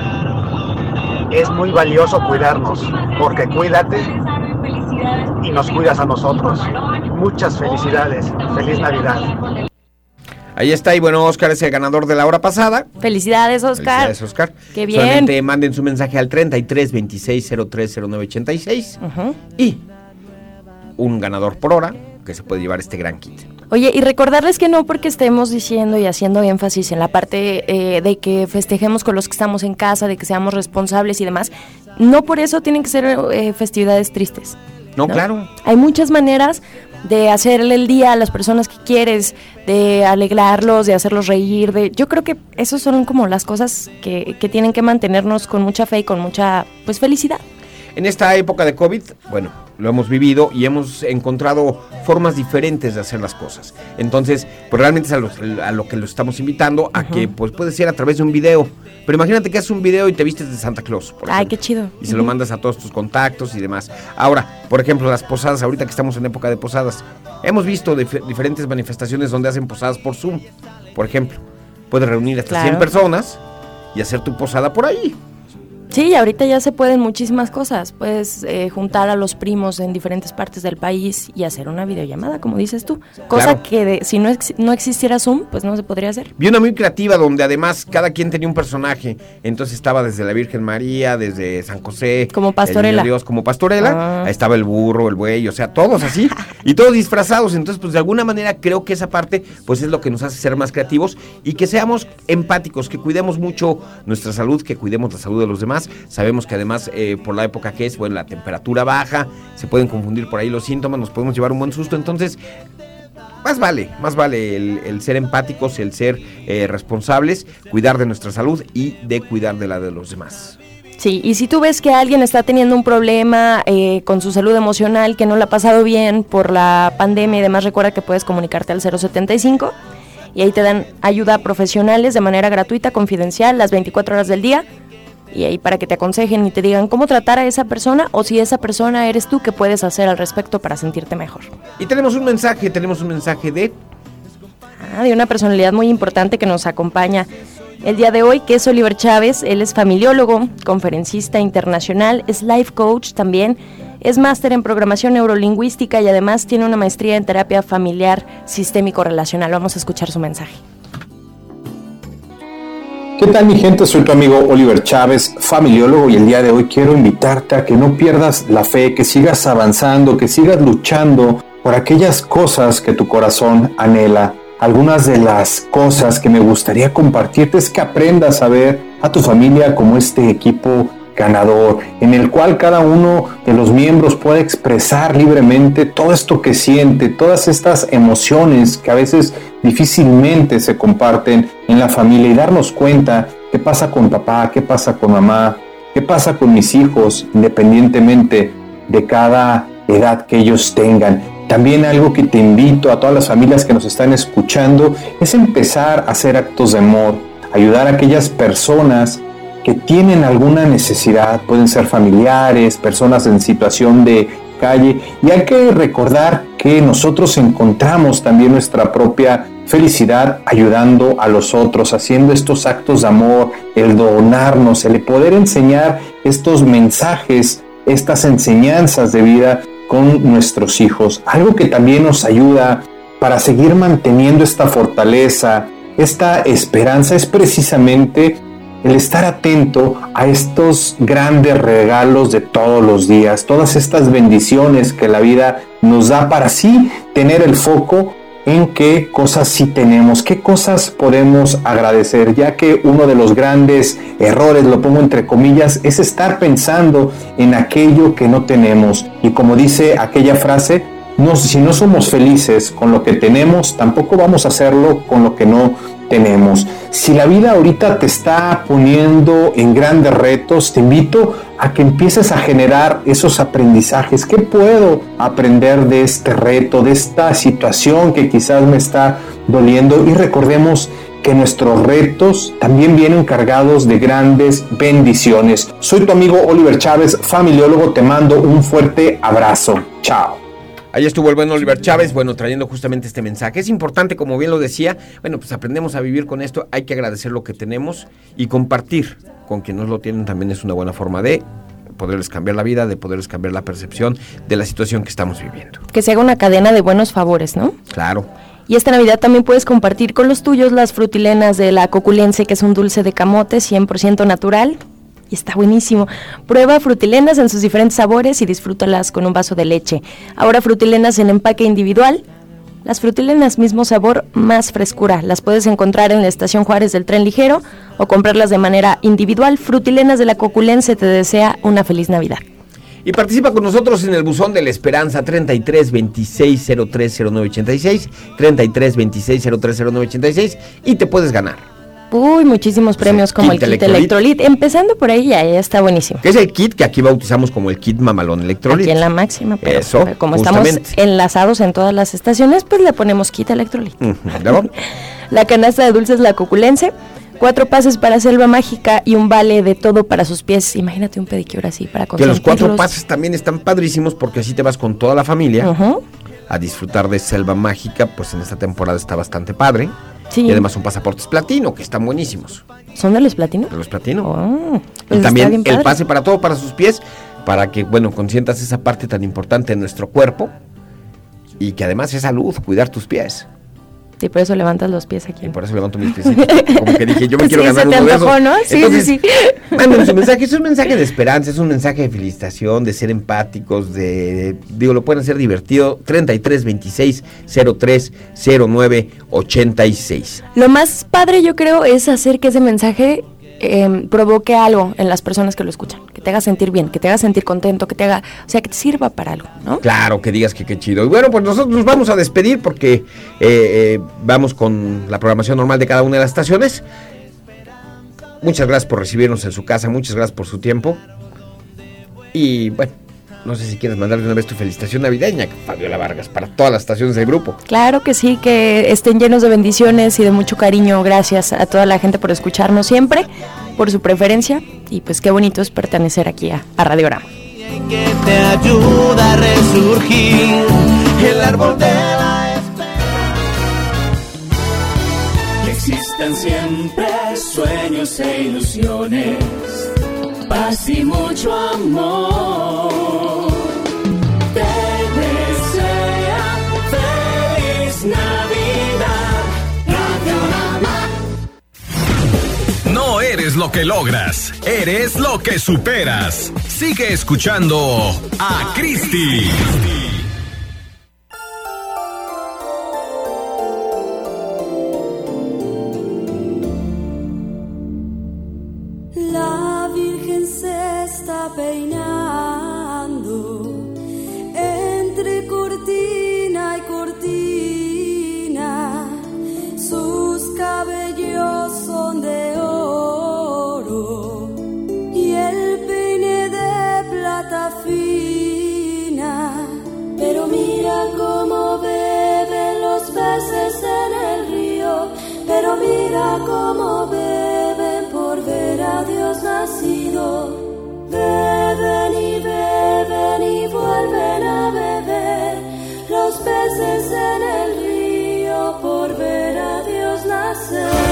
Speaker 45: es muy valioso cuidarnos, porque cuídate y nos cuidas a nosotros. Muchas felicidades. Feliz Navidad.
Speaker 47: Ahí está, y bueno, Oscar es el ganador de la hora pasada.
Speaker 48: Felicidades, Oscar.
Speaker 47: Felicidades, Oscar.
Speaker 48: Qué bien.
Speaker 47: Solamente manden su mensaje al 33 26 03 09 86 y un ganador por hora que se puede llevar este gran kit.
Speaker 48: Oye, y recordarles que no porque estemos diciendo y haciendo énfasis en la parte eh, de que festejemos con los que estamos en casa, de que seamos responsables y demás, no por eso tienen que ser eh, festividades tristes.
Speaker 47: No, claro.
Speaker 48: Hay muchas maneras de hacerle el día a las personas que quieres, de alegrarlos, de hacerlos reír, de yo creo que esas son como las cosas que, que tienen que mantenernos con mucha fe y con mucha pues felicidad.
Speaker 47: En esta época de COVID, bueno, lo hemos vivido y hemos encontrado formas diferentes de hacer las cosas. Entonces, pues realmente es a lo, a lo que lo estamos invitando, a que pues puede ser a través de un video. Pero imagínate que haces un video y te vistes de Santa Claus. por
Speaker 48: Ay,
Speaker 47: ejemplo,
Speaker 48: qué chido.
Speaker 47: Y se lo mandas a todos tus contactos y demás. Ahora, por ejemplo, las posadas, ahorita que estamos en época de posadas, hemos visto dif- diferentes manifestaciones donde hacen posadas por Zoom. Por ejemplo, puedes reunir hasta 100
Speaker 48: Claro.
Speaker 47: personas y hacer tu posada por ahí.
Speaker 48: Sí, ahorita ya se pueden muchísimas cosas. Puedes eh, juntar a los primos en diferentes partes del país y hacer una videollamada, como dices tú. Cosa
Speaker 47: Claro.
Speaker 48: que de- si no, ex- no existiera Zoom, pues no se podría hacer.
Speaker 47: Vi una muy creativa donde además cada quien tenía un personaje. Entonces estaba desde la Virgen María, desde San José.
Speaker 48: Como
Speaker 47: el
Speaker 48: Pastorela.
Speaker 47: Dios como pastorela.
Speaker 48: Ah.
Speaker 47: Estaba el burro, el buey, o sea, todos así. y todos disfrazados. Entonces, pues de alguna manera creo que esa parte pues es lo que nos hace ser más creativos y que seamos empáticos, que cuidemos mucho nuestra salud, que cuidemos la salud de los demás. Sabemos que además eh, por la época que es, bueno, la temperatura baja, se pueden confundir por ahí los síntomas, nos podemos llevar un buen susto. Entonces, más vale, más vale el, ser empáticos, el ser eh, responsables, cuidar de nuestra salud y de cuidar de la de los demás.
Speaker 48: Sí, y si tú ves que alguien está teniendo un problema eh, con su salud emocional, que no le ha pasado bien por la pandemia y demás, recuerda que puedes comunicarte al 075 y ahí te dan ayuda profesionales de manera gratuita, confidencial, las 24 horas del día. Y ahí para que te aconsejen y te digan cómo tratar a esa persona o si esa persona eres tú, qué puedes hacer al respecto para sentirte mejor.
Speaker 47: Y tenemos un mensaje, tenemos un mensaje de...
Speaker 48: Ah, de una personalidad muy importante que nos acompaña el día de hoy, que es Oliver Chávez. Él es familiólogo, conferencista internacional, es life coach también, es máster en programación neurolingüística y además tiene una maestría en terapia familiar sistémico relacional. Vamos a escuchar su mensaje.
Speaker 49: ¿Qué tal mi gente? Soy tu amigo Oliver Chávez, familiólogo, y el día de hoy quiero invitarte a que no pierdas la fe, que sigas avanzando, que sigas luchando por aquellas cosas que tu corazón anhela. Algunas de las cosas que me gustaría compartirte es que aprendas a ver a tu familia como este equipo ganador, en el cual cada uno de los miembros puede expresar libremente todo esto que siente, todas estas emociones que a veces difícilmente se comparten en la familia y darnos cuenta qué pasa con papá, qué pasa con mamá, qué pasa con mis hijos, independientemente de cada edad que ellos tengan. También algo que te invito a todas las familias que nos están escuchando es empezar a hacer actos de amor, ayudar a aquellas personas que tienen alguna necesidad, pueden ser familiares, personas en situación de calle, y hay que recordar que nosotros encontramos también nuestra propia felicidad ayudando a los otros, haciendo estos actos de amor, el donarnos, el poder enseñar estos mensajes, estas enseñanzas de vida con nuestros hijos. Algo que también nos ayuda para seguir manteniendo esta fortaleza, esta esperanza es precisamente el estar atento a estos grandes regalos de todos los días, todas estas bendiciones que la vida nos da para así tener el foco en qué cosas sí tenemos, qué cosas podemos agradecer, ya que uno de los grandes errores, lo pongo entre comillas, es estar pensando en aquello que no tenemos. Y como dice aquella frase, si no somos felices con lo que tenemos, tampoco vamos a hacerlo con lo que no tenemos. Si la vida ahorita te está poniendo en grandes retos, te invito a que empieces a generar esos aprendizajes. ¿Qué puedo aprender de este reto, de esta situación que quizás me está doliendo? Y recordemos que nuestros retos también vienen cargados de grandes bendiciones. Soy tu amigo Oliver Chávez, familiólogo, te mando un fuerte abrazo. Chao.
Speaker 47: Ahí estuvo el buen Oliver Chávez, bueno, trayendo justamente este mensaje. Es importante, como bien lo decía, bueno, pues aprendemos a vivir con esto, hay que agradecer lo que tenemos y compartir con quienes lo tienen también es una buena forma de poderles cambiar la vida, de poderles cambiar la percepción de la situación que estamos viviendo.
Speaker 48: Que se haga una cadena de buenos favores, ¿no?
Speaker 47: Claro.
Speaker 48: Y esta Navidad también puedes compartir con los tuyos las frutilenas de la coculense, que es un dulce de camote 100% natural, y está buenísimo. Prueba frutilenas en sus diferentes sabores y disfrútalas con un vaso de leche. Ahora frutilenas en empaque individual. Las frutilenas mismo sabor, más frescura. Las puedes encontrar en la estación Juárez del Tren Ligero o comprarlas de manera individual. Frutilenas de la Coculense te desea una feliz Navidad.
Speaker 47: Y participa con nosotros en el buzón de la esperanza 33 26 03 0986, 33 26 03 0986 y te puedes ganar
Speaker 48: Uy, muchísimos premios como el kit Electrolit. Empezando por ahí, ya, está buenísimo.
Speaker 47: Que es el kit que aquí bautizamos como el kit mamalón Electrolit.
Speaker 48: Aquí en la máxima. Pero, Eso, como estamos enlazados en todas las estaciones, pues le ponemos kit Electrolit. <laughs> la canasta de dulces La Coculense. Cuatro pases para Selva Mágica y un vale de todo para sus pies. Imagínate un pedicure así para
Speaker 47: Que los cuatro pases también están padrísimos porque así te vas con toda la familia a disfrutar de Selva Mágica. Pues en esta temporada está bastante padre. Y además son pasaportes platino, que están buenísimos.
Speaker 48: ¿Son de los platino?
Speaker 47: De los platino. Oh, y pues también el pase para todo, para sus pies, para que, bueno, consientas esa parte tan importante en nuestro cuerpo y que además es salud, cuidar tus pies.
Speaker 48: Sí, por eso levantas los pies aquí.
Speaker 47: Y por eso levanto mis pies. <laughs> Como que dije, yo me quiero ganar uno de esos.
Speaker 48: ¿no? Sí, sí, sí.
Speaker 47: Mándenos un mensaje. Es un mensaje de esperanza, es un mensaje de felicitación, de ser empáticos, de, digo, lo pueden hacer divertido. 33 26 03 09 86.
Speaker 48: Lo más padre, yo creo, es hacer que ese mensaje Em, provoque algo en las personas que lo escuchan, que te haga sentir bien, que te haga sentir contento, que te haga, o sea, que te sirva para algo, ¿no?
Speaker 47: Claro, que digas que qué chido. Y bueno, pues nosotros nos vamos a despedir porque eh, eh, vamos con la programación normal de cada una de las estaciones. Muchas gracias por recibirnos en su casa, muchas gracias por su tiempo. Y bueno, no sé si quieres mandarle una vez tu felicitación navideña, Fabiola Vargas, para todas las estaciones del grupo.
Speaker 48: Claro que sí, que estén llenos de bendiciones y de mucho cariño. Gracias a toda la gente por escucharnos siempre, por su preferencia y pues qué bonito es pertenecer aquí a, a Radiograma.
Speaker 50: Que te ayuda a resurgir el árbol de la
Speaker 6: Que existan siempre sueños e ilusiones, paz y mucho amor
Speaker 22: eres lo que logras, eres lo que superas. Sigue escuchando a Cristi.
Speaker 7: Mira cómo beben por ver a Dios nacido. Beben y beben y vuelven a beber los peces en el río por ver a Dios nacer.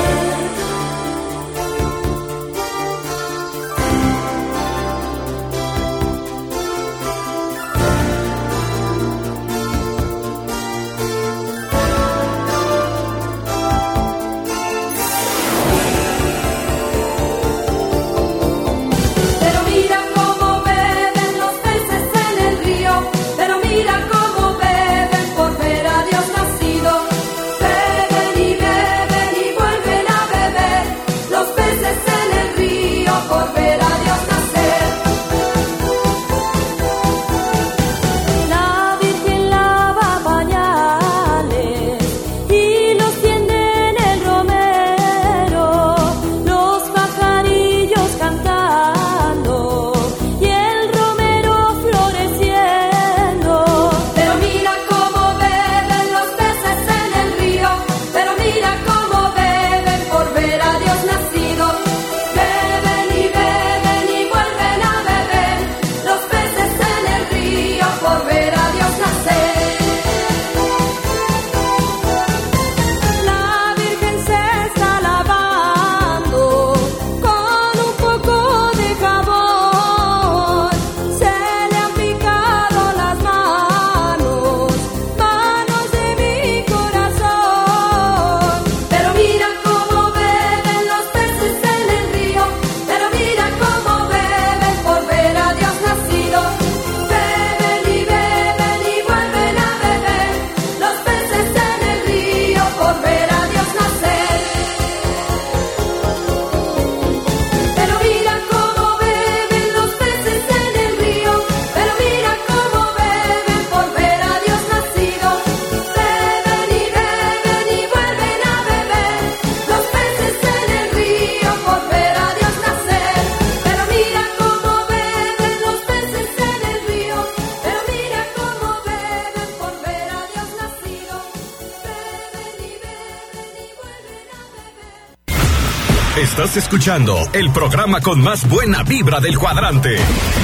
Speaker 22: Estás escuchando el programa con más buena vibra del cuadrante.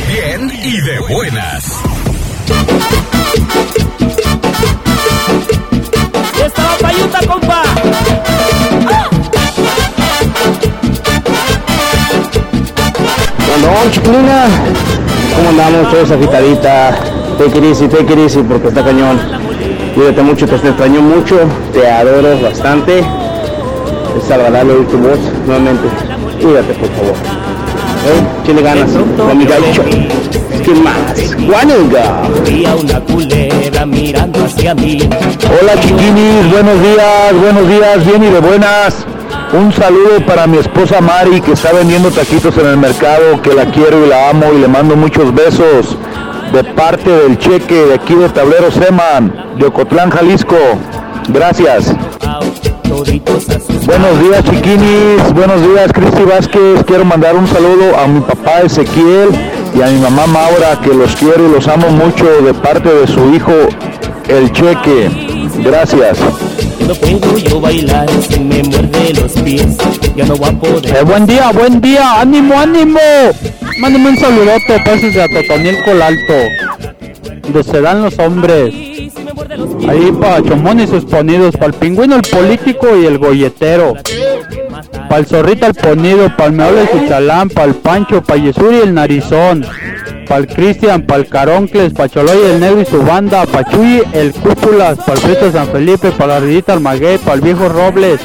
Speaker 22: Bien y de buenas.
Speaker 5: ¡Esta va payuta, compa!
Speaker 51: Bueno, chiquilina, ¿cómo andamos? Todos agitadita. Take it easy, take it easy, porque está cañón. Cuídate mucho, te extraño mucho, te adoro bastante. Oír tu voz nuevamente. Cuídate, por favor. ¿Eh? Tiene ganas, mi gaucho. ¿Quién más? Juanega.
Speaker 5: una culera mirando hacia mí.
Speaker 52: Hola chiquinis, buenos días, buenos días, bien y de buenas. Un saludo para mi esposa Mari que está vendiendo taquitos en el mercado, que la quiero y la amo y le mando muchos besos de parte del cheque de aquí de Tablero Seman, de Ocotlán, Jalisco. Gracias. Buenos días chiquinis, buenos días Cristi Vázquez, quiero mandar un saludo a mi papá Ezequiel y a mi mamá Maura que los quiero y los amo mucho de parte de su hijo El Cheque. Gracias.
Speaker 5: No puedo yo bailar, se me muerde los pies. Ya no voy a poder.
Speaker 52: Eh, buen día, buen día, ánimo, ánimo. Mándame un saludote, pues de Atotoniel Colalto, donde se dan los hombres. Ahí para Chomón y sus ponidos, para el pingüino el político y el golletero. Para el zorrito el ponido, para el meole el cuchalán, para el pancho, para Yesuri el narizón. Para el Cristian, para el Caroncles, para Choloy el negro y su banda, para Chuy el cúpulas, para el Frito San Felipe, para la Ridita el maguey, para el viejo Robles.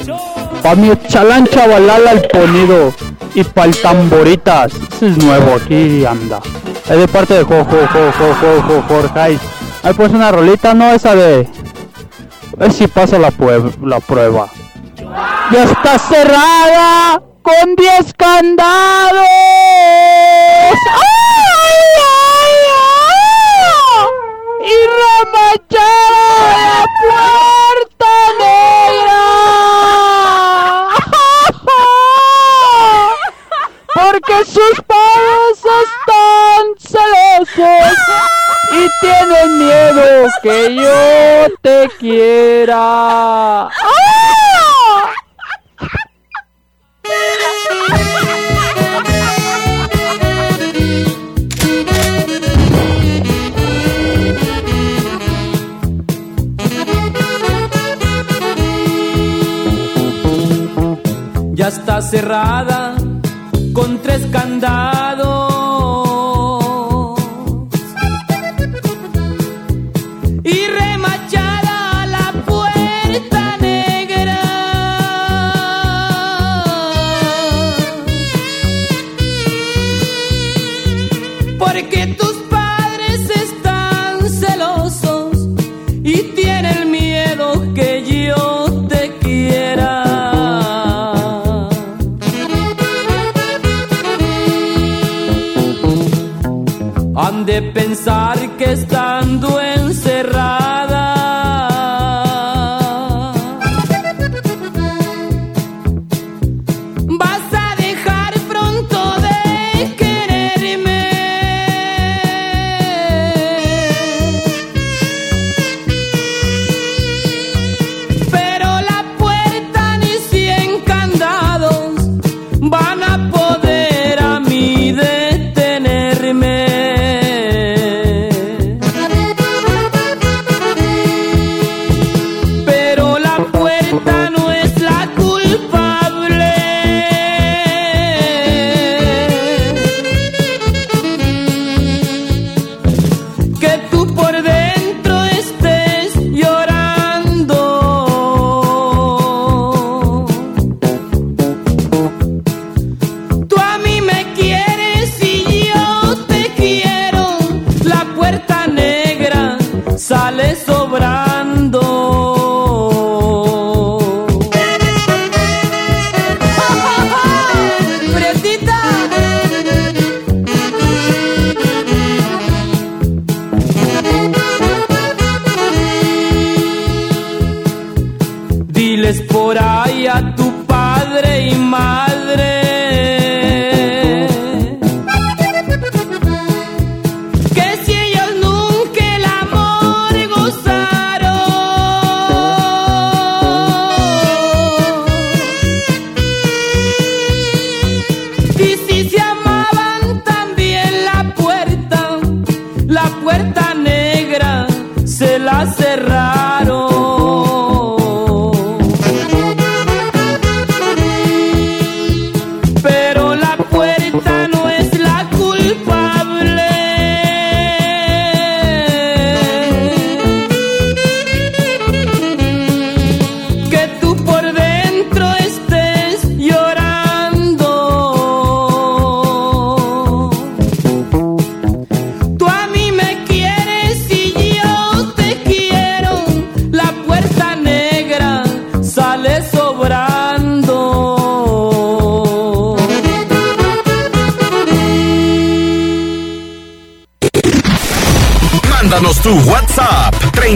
Speaker 52: Para mi chalán chavalala el ponido. Y para el tamboritas. Ese es nuevo, aquí anda. Es de parte de Jojo, Jojo, Jojo, Jorge. Ahí pues una rolita, ¿no? Esa de... A ver si pasa la, la prueba. ¡Ya está cerrada! ¡Con 10 candados! ¡Ay, ay, ay! ¡Y remachada la puerta negra! <laughs> Porque sus padres están celosos y tienen miedo que yo te quiera.
Speaker 5: Ya está cerrada con tres candados. De pensar que estando encerrada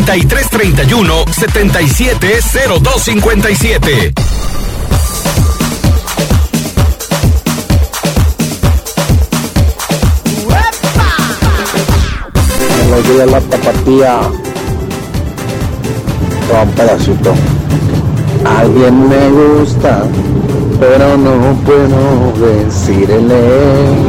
Speaker 22: 3331 770257.
Speaker 51: Me lo la tapatía. Toma un pedacito. Alguien me gusta, pero no puedo decirle.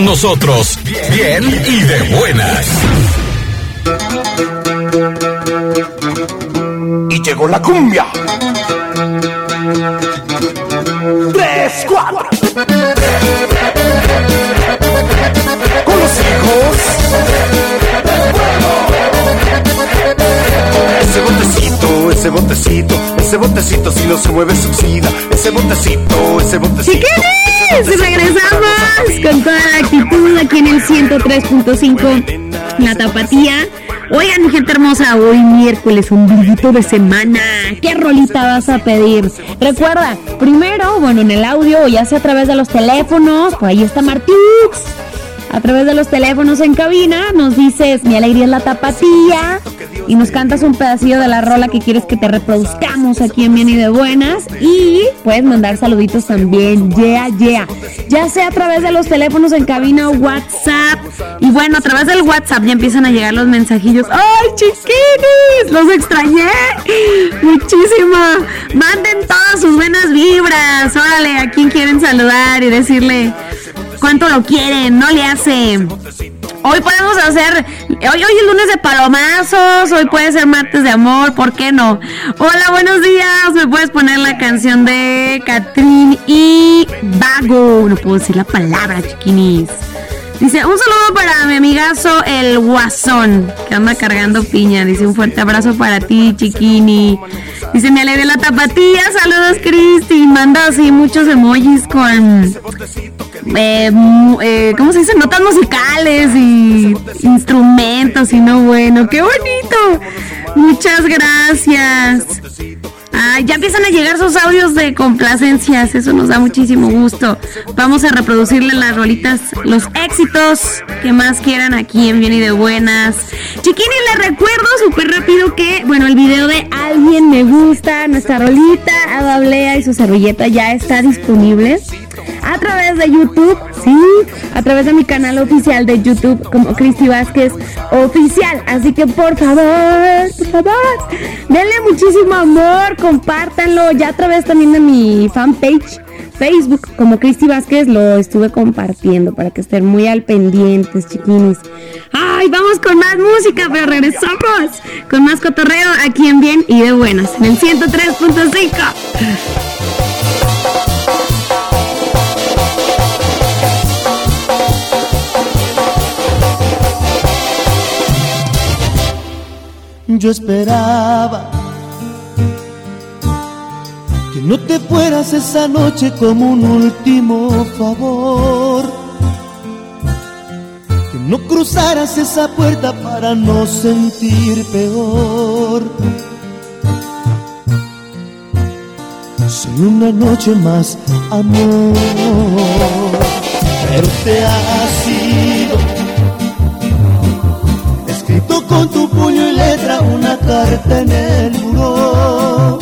Speaker 53: Con
Speaker 22: nosotros, bien y de buenas.
Speaker 50: Y llegó la cumbia. Tres, cuatro. Con los hijos. Ese botecito, ese botecito, ese botecito si no se mueve se oxida. Ese botecito, ese botecito.
Speaker 24: Regresamos con toda la actitud aquí en el 103.5 La Tapatía. Oigan, mi gente hermosa, hoy miércoles, un brillito de semana. ¿Qué rolita vas a pedir? Recuerda, primero, bueno, en el audio, ya sea a través de los teléfonos, por ahí está Martix. A través de los teléfonos en cabina, nos dices, mi alegría es la tapatía. Y nos cantas un pedacillo de la rola que quieres que te reproduzcamos aquí en Bien y de Buenas. Y puedes mandar saluditos también. Yeah, yeah. Ya sea a través de los teléfonos en cabina o WhatsApp. Y bueno, a través del WhatsApp ya empiezan a llegar los mensajillos. ¡Ay, chiquinis! ¡Los extrañé! Muchísimo. Manden todas sus buenas vibras. Órale, a quien quieren saludar y decirle cuánto lo quieren. No le hace. Hoy podemos hacer, hoy, hoy es lunes de palomazos, hoy puede ser martes de amor, ¿por qué no? Hola, buenos días, me puedes poner la canción de Catrín y Vago, no puedo decir la palabra, chiquinis. Dice, un saludo para mi amigazo el Guasón, que anda cargando piña. Dice, un fuerte abrazo para ti, chiquini. Dice, me alegré la tapatía. Saludos, Cristi. Manda así muchos emojis con. eh, eh, ¿Cómo se dice? Notas musicales y instrumentos y no bueno. ¡Qué bonito! Muchas gracias. Ay, ya empiezan a llegar sus audios de complacencias, eso nos da muchísimo gusto. Vamos a reproducirle las rolitas, los éxitos que más quieran aquí en Bien y de Buenas. Chiquini, les recuerdo súper rápido que, bueno, el video de Alguien Me Gusta, nuestra rolita, Ada Blea y su servilleta ya está disponible a través de YouTube, sí, a través de mi canal oficial de YouTube como Cristi Vázquez Oficial. Así que por favor, por favor, denle muchísimo amor, compártanlo. Ya a través también de mi fanpage Facebook como Cristi Vázquez lo estuve compartiendo para que estén muy al pendientes, chiquinis. Ay, vamos con más música, pero regresamos con más cotorreo aquí en Bien y de Buenas, en el 103.5.
Speaker 23: Yo esperaba que no te fueras esa noche como un último favor. Que no cruzaras esa puerta para no sentir peor. Soy una noche más, amor. Pero te has con tu puño y letra una carta en el muro.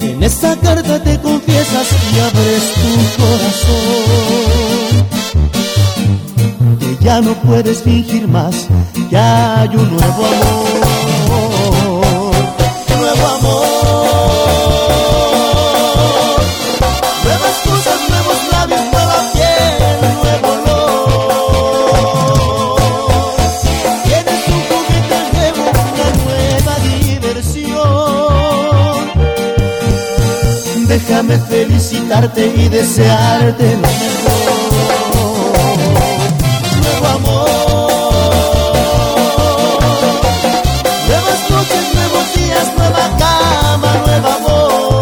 Speaker 23: En esa carta te confiesas y abres tu corazón. Que ya no puedes fingir más, que hay un nuevo amor. Déjame felicitarte y desearte lo mejor. Nuevo amor. Nuevas noches, nuevos días, nueva cama, nueva voz.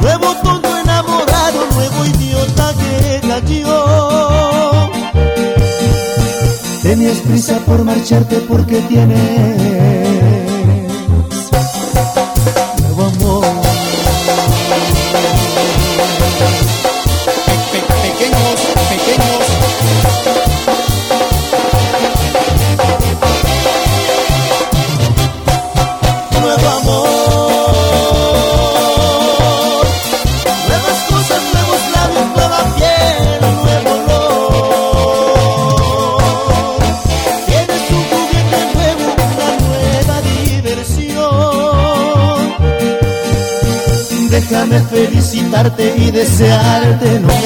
Speaker 23: Nuevo tonto enamorado, nuevo idiota que cayó. Tenías prisa por marcharte porque tienes y desearte mejor.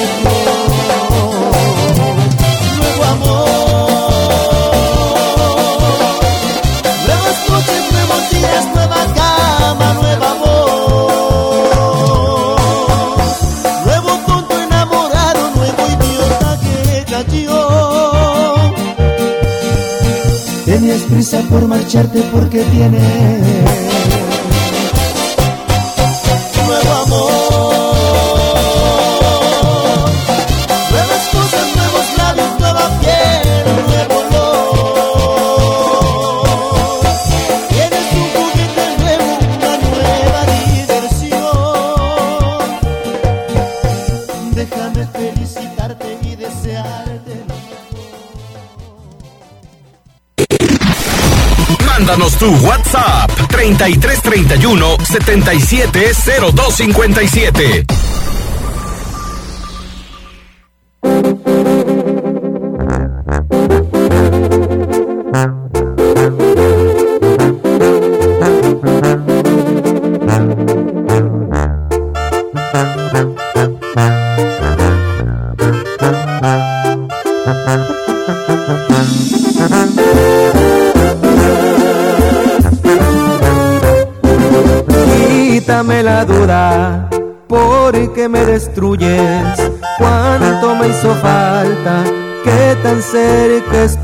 Speaker 23: Nuevo amor. Nuevas noches, nuevos días, nueva cama, nueva voz. Nuevo tonto enamorado, nuevo idiota que cayó. Tenías prisa por marcharte porque tienes
Speaker 22: Tu WhatsApp 3331 770257.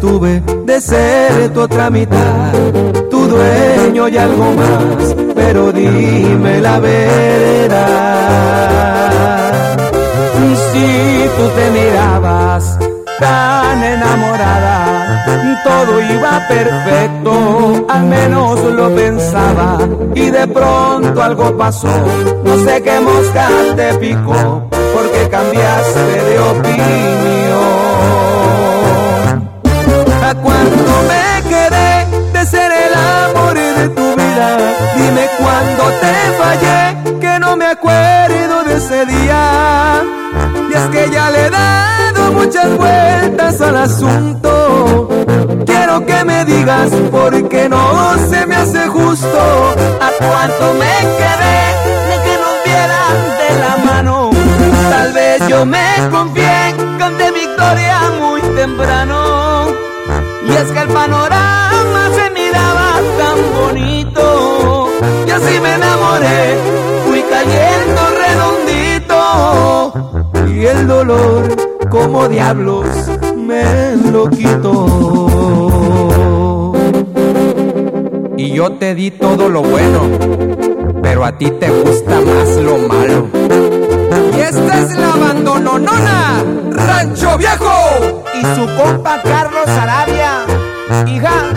Speaker 54: Estuve de ser tu otra mitad, tu dueño y algo más, pero dime la verdad. Si tú te mirabas tan enamorada, todo iba perfecto, al menos lo pensaba, y de pronto algo pasó, no sé qué mosca te picó, porque cambiaste de opinión. Te fallé, que no me acuerdo de ese día. Y es que ya le he dado muchas vueltas al asunto. Quiero que me digas por qué no se me hace justo. ¿A cuánto me quedé de que nos vieran de la mano? Tal vez yo me confié, canté victoria muy temprano. Y es que el panorama se miraba tan bonito. Y así me enamoré, fui cayendo redondito. Y el dolor, como diablos, me lo quitó. Y yo te di todo lo bueno, pero a ti te gusta más lo malo. Y esta es la abandononona, Rancho Viejo. Y su compa Carlos Arabia, hija.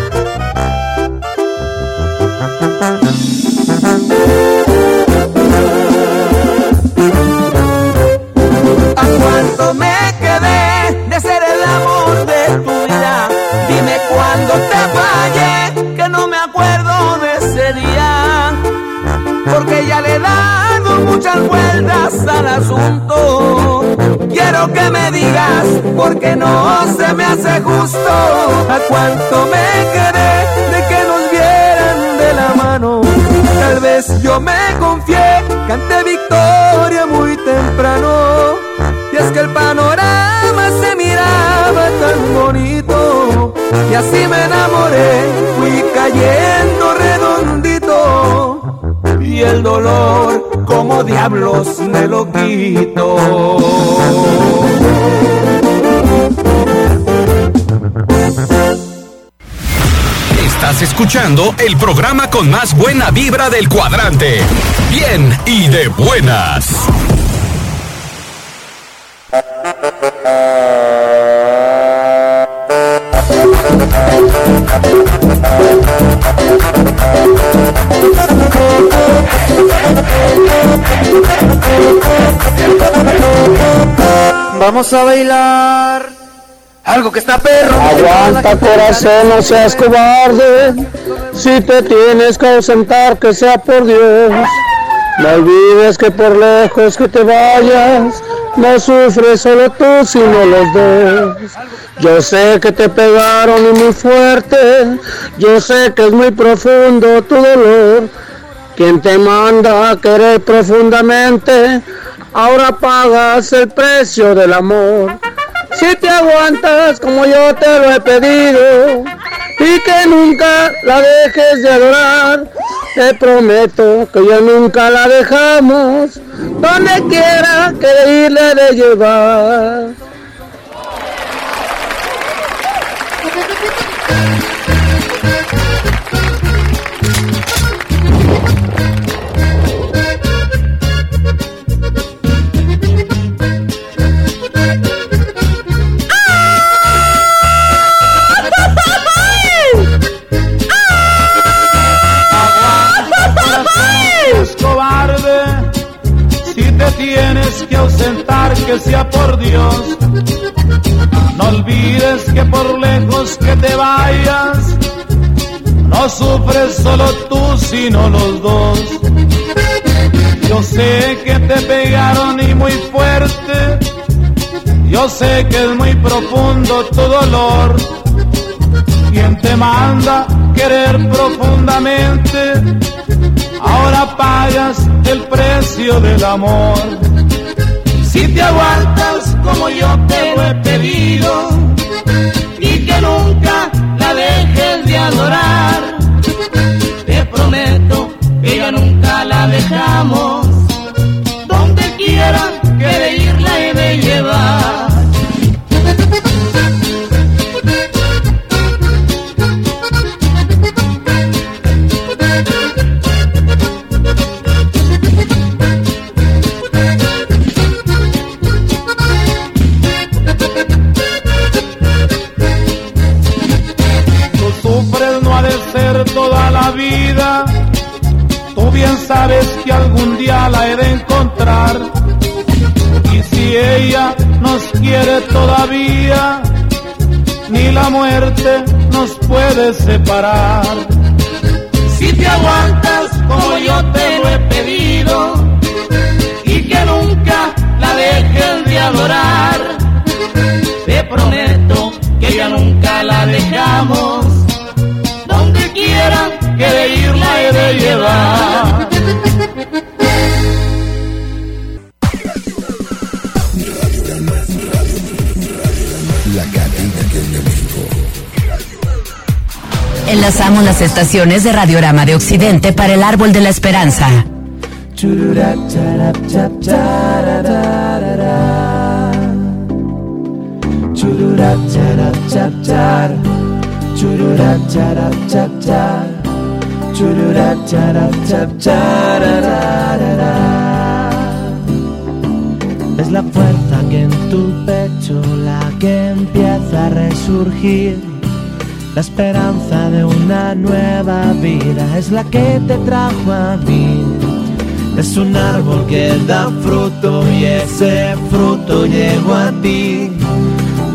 Speaker 54: Porque no se me hace justo. ¿A cuánto me quedé de que nos vieran de la mano? Tal vez yo me confié, canté victoria muy temprano. Y es que el panorama se miraba tan bonito. Y así me enamoré, fui cayendo redondito. Y el dolor, como diablos, me lo quito.
Speaker 22: Estás escuchando el programa con más buena vibra del cuadrante. Bien y de buenas.
Speaker 54: Vamos a bailar algo que está perro.
Speaker 55: Aguanta corazón, no seas cobarde. Si te tienes que ausentar, que sea por Dios. No olvides que por lejos que te vayas, no sufres solo tú, sino los dos. Yo sé que te pegaron y muy fuerte, yo sé que es muy profundo tu dolor. Quien te manda a querer profundamente, ahora pagas el precio del amor. Si te aguantas como yo te lo he pedido y que nunca la dejes de adorar, te prometo que ya nunca la dejamos, donde quiera que irle de llevar.
Speaker 56: Que sea por Dios. No olvides que por lejos que te vayas, no sufres solo tú, sino los dos. Yo sé que te pegaron y muy fuerte. Yo sé que es muy profundo tu dolor. Quien te manda querer profundamente, ahora pagas el precio del amor. Si te aguantas como yo te lo he pedido y que nunca la dejes de adorar, te prometo que ya nunca la dejamos, sabes que algún día la he de encontrar.
Speaker 23: Y si ella nos quiere todavía, ni la muerte nos puede separar. Si te aguantas como yo te lo he pedido, y que nunca la dejes de adorar.
Speaker 1: Estaciones de Radiorama de Occidente para el Árbol de la Esperanza.
Speaker 50: Es la fuerza que en tu pecho la que empieza a resurgir. La esperanza de una nueva vida es la que te trajo a mí. Es un árbol que da fruto y ese fruto llegó a ti.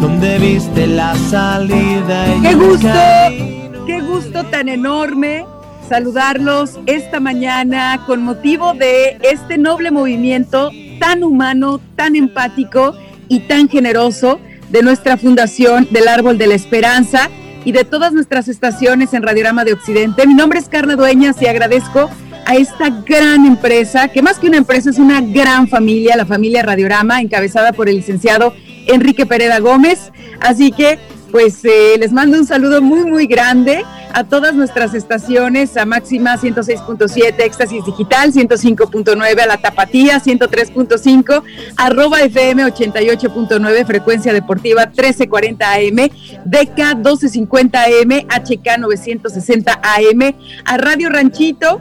Speaker 50: Donde viste la salida y
Speaker 57: ¡Qué gusto!
Speaker 50: camino.
Speaker 57: ¡Qué gusto tan enorme! Saludarlos esta mañana con motivo de este noble movimiento tan humano, tan empático y tan generoso de nuestra fundación del Árbol de la Esperanza y de todas nuestras estaciones en Radiorama de Occidente. Mi nombre es Carla Dueñas y agradezco a esta gran empresa, que más que una empresa es una gran familia, la familia Radiorama, encabezada por el licenciado Enrique Pereda Gómez. Así que, pues, eh, les mando un saludo muy, muy grande a todas nuestras estaciones, a Máxima 106.7, Éxtasis Digital 105.9, a La Tapatía 103.5, arroba FM 88.9, Frecuencia Deportiva 1340 AM, DK 1250 AM, HK 960 AM, a Radio Ranchito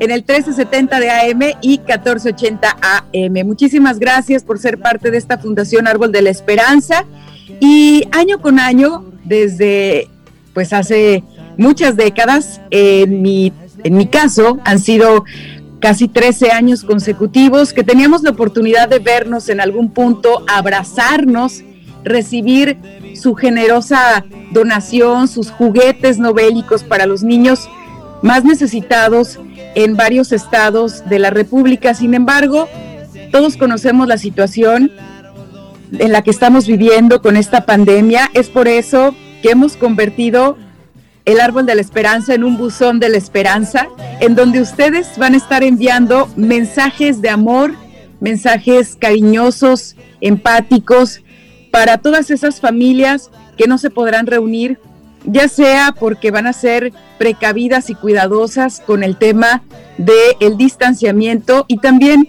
Speaker 57: en el 1370 de AM y 1480 AM. Muchísimas gracias por ser parte de esta Fundación Árbol de la Esperanza. Y año con año, desde pues hace muchas décadas, en mi, en mi caso, han sido casi 13 años consecutivos que teníamos la oportunidad de vernos en algún punto, abrazarnos, recibir su generosa donación, sus juguetes no bélicos para los niños más necesitados en varios estados de la República. Sin embargo, todos conocemos la situación en la que estamos viviendo con esta pandemia. Es por eso que hemos convertido el árbol de la esperanza en un buzón de la esperanza, en donde ustedes van a estar enviando mensajes de amor, mensajes cariñosos, empáticos, para todas esas familias que no se podrán reunir, ya sea porque van a ser precavidas y cuidadosas con el tema del distanciamiento y también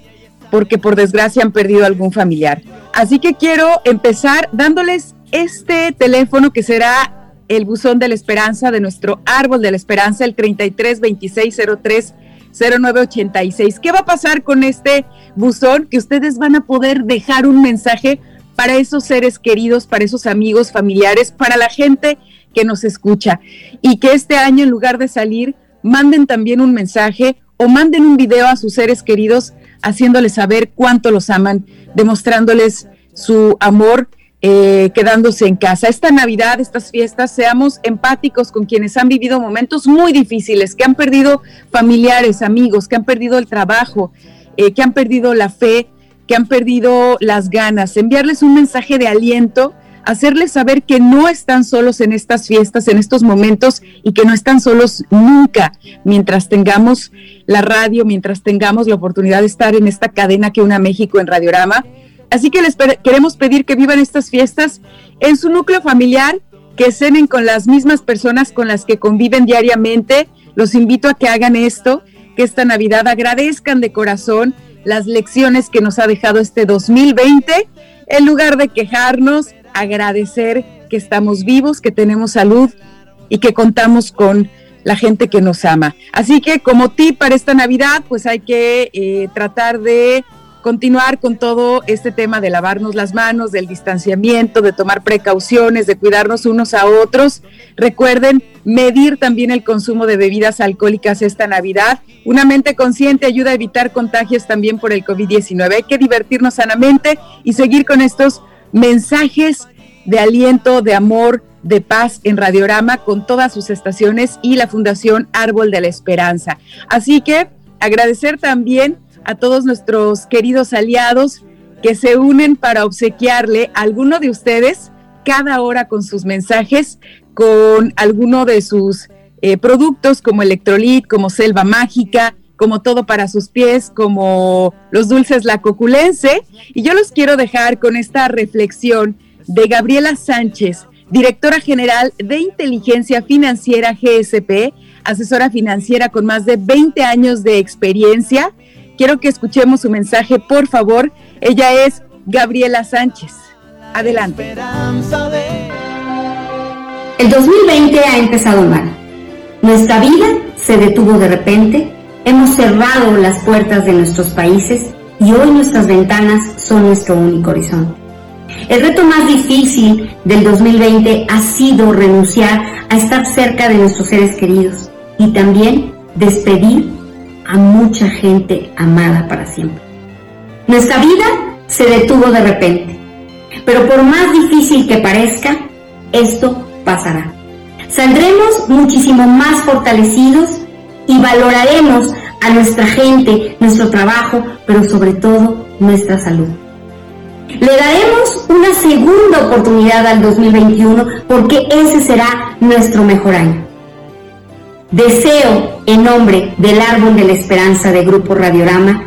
Speaker 57: porque por desgracia han perdido algún familiar. Así que quiero empezar dándoles este teléfono que será el buzón de la esperanza de nuestro árbol de la esperanza, el 33 26 03 0986. ¿Qué va a pasar con este buzón? Que ustedes van a poder dejar un mensaje para esos seres queridos, para esos amigos, familiares, para la gente que nos escucha. Y que este año, en lugar de salir, manden también un mensaje o manden un video a sus seres queridos haciéndoles saber cuánto los aman, demostrándoles su amor, eh, quedándose en casa. Esta Navidad, estas fiestas, seamos empáticos con quienes han vivido momentos muy difíciles, que han perdido familiares, amigos, que han perdido el trabajo, eh, que han perdido la fe, que han perdido las ganas. Enviarles un mensaje de aliento hacerles saber que no están solos en estas fiestas, en estos momentos y que no están solos nunca mientras tengamos la radio, mientras tengamos la oportunidad de estar en esta cadena que una México en Radiorama. Así que les queremos pedir que vivan estas fiestas en su núcleo familiar, que cenen con las mismas personas con las que conviven diariamente. Los invito a que hagan esto, que esta Navidad agradezcan de corazón las lecciones que nos ha dejado este 2020, en lugar de quejarnos, agradecer que estamos vivos, que tenemos salud y que contamos con la gente que nos ama. Así que como tip para esta Navidad, pues hay que eh, tratar de continuar con todo este tema de lavarnos las manos, del distanciamiento, de tomar precauciones, de cuidarnos unos a otros. Recuerden medir también el consumo de bebidas alcohólicas esta Navidad. Una mente consciente ayuda a evitar contagios también por el COVID-19. Hay que divertirnos sanamente y seguir con estos mensajes de aliento, de amor, de paz en Radiorama con todas sus estaciones y la Fundación Árbol de la Esperanza. Así que agradecer también a todos nuestros queridos aliados que se unen para obsequiarle a alguno de ustedes cada hora con sus mensajes, con alguno de sus eh, productos como Electrolit, como Selva Mágica, como Todo para sus pies, como los dulces La Coculense. Y yo los quiero dejar con esta reflexión de Gabriela Sánchez, directora general de Inteligencia Financiera GSP, asesora financiera con más de 20 años de experiencia. Quiero que escuchemos su mensaje, por favor. Ella es Gabriela Sánchez. Adelante.
Speaker 58: El 2020 ha empezado mal. Nuestra vida se detuvo de repente, hemos cerrado las puertas de nuestros países y hoy nuestras ventanas son nuestro único horizonte. El reto más difícil del 2020 ha sido renunciar a estar cerca de nuestros seres queridos y también despedir a mucha gente amada para siempre. Nuestra vida se detuvo de repente, pero por más difícil que parezca, esto pasará. Saldremos muchísimo más fortalecidos y valoraremos a nuestra gente, nuestro trabajo, pero sobre todo nuestra salud. Le daremos una segunda oportunidad al 2021 porque ese será nuestro mejor año. Deseo en nombre del Árbol de la Esperanza de Grupo Radiorama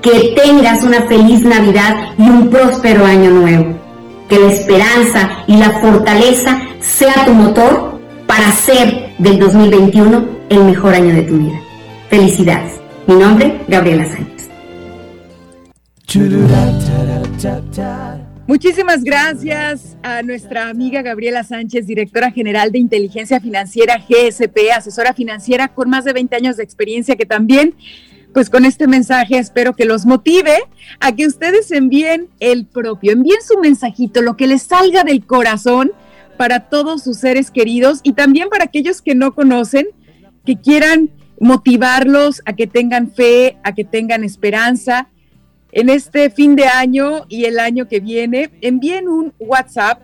Speaker 58: que tengas una feliz Navidad y un próspero año nuevo. Que la esperanza y la fortaleza sea tu motor para hacer del 2021 el mejor año de tu vida. Felicidades. Mi nombre, Gabriela Sánchez.
Speaker 57: Muchísimas gracias a nuestra amiga Gabriela Sánchez, directora general de inteligencia financiera GSP, asesora financiera con más de 20 años de experiencia, que también, pues con este mensaje espero que los motive a que ustedes envíen el propio, envíen su mensajito, lo que les salga del corazón para todos sus seres queridos y también para aquellos que no conocen, que quieran motivarlos a que tengan fe, a que tengan esperanza. En este fin de año y el año que viene, envíen un WhatsApp,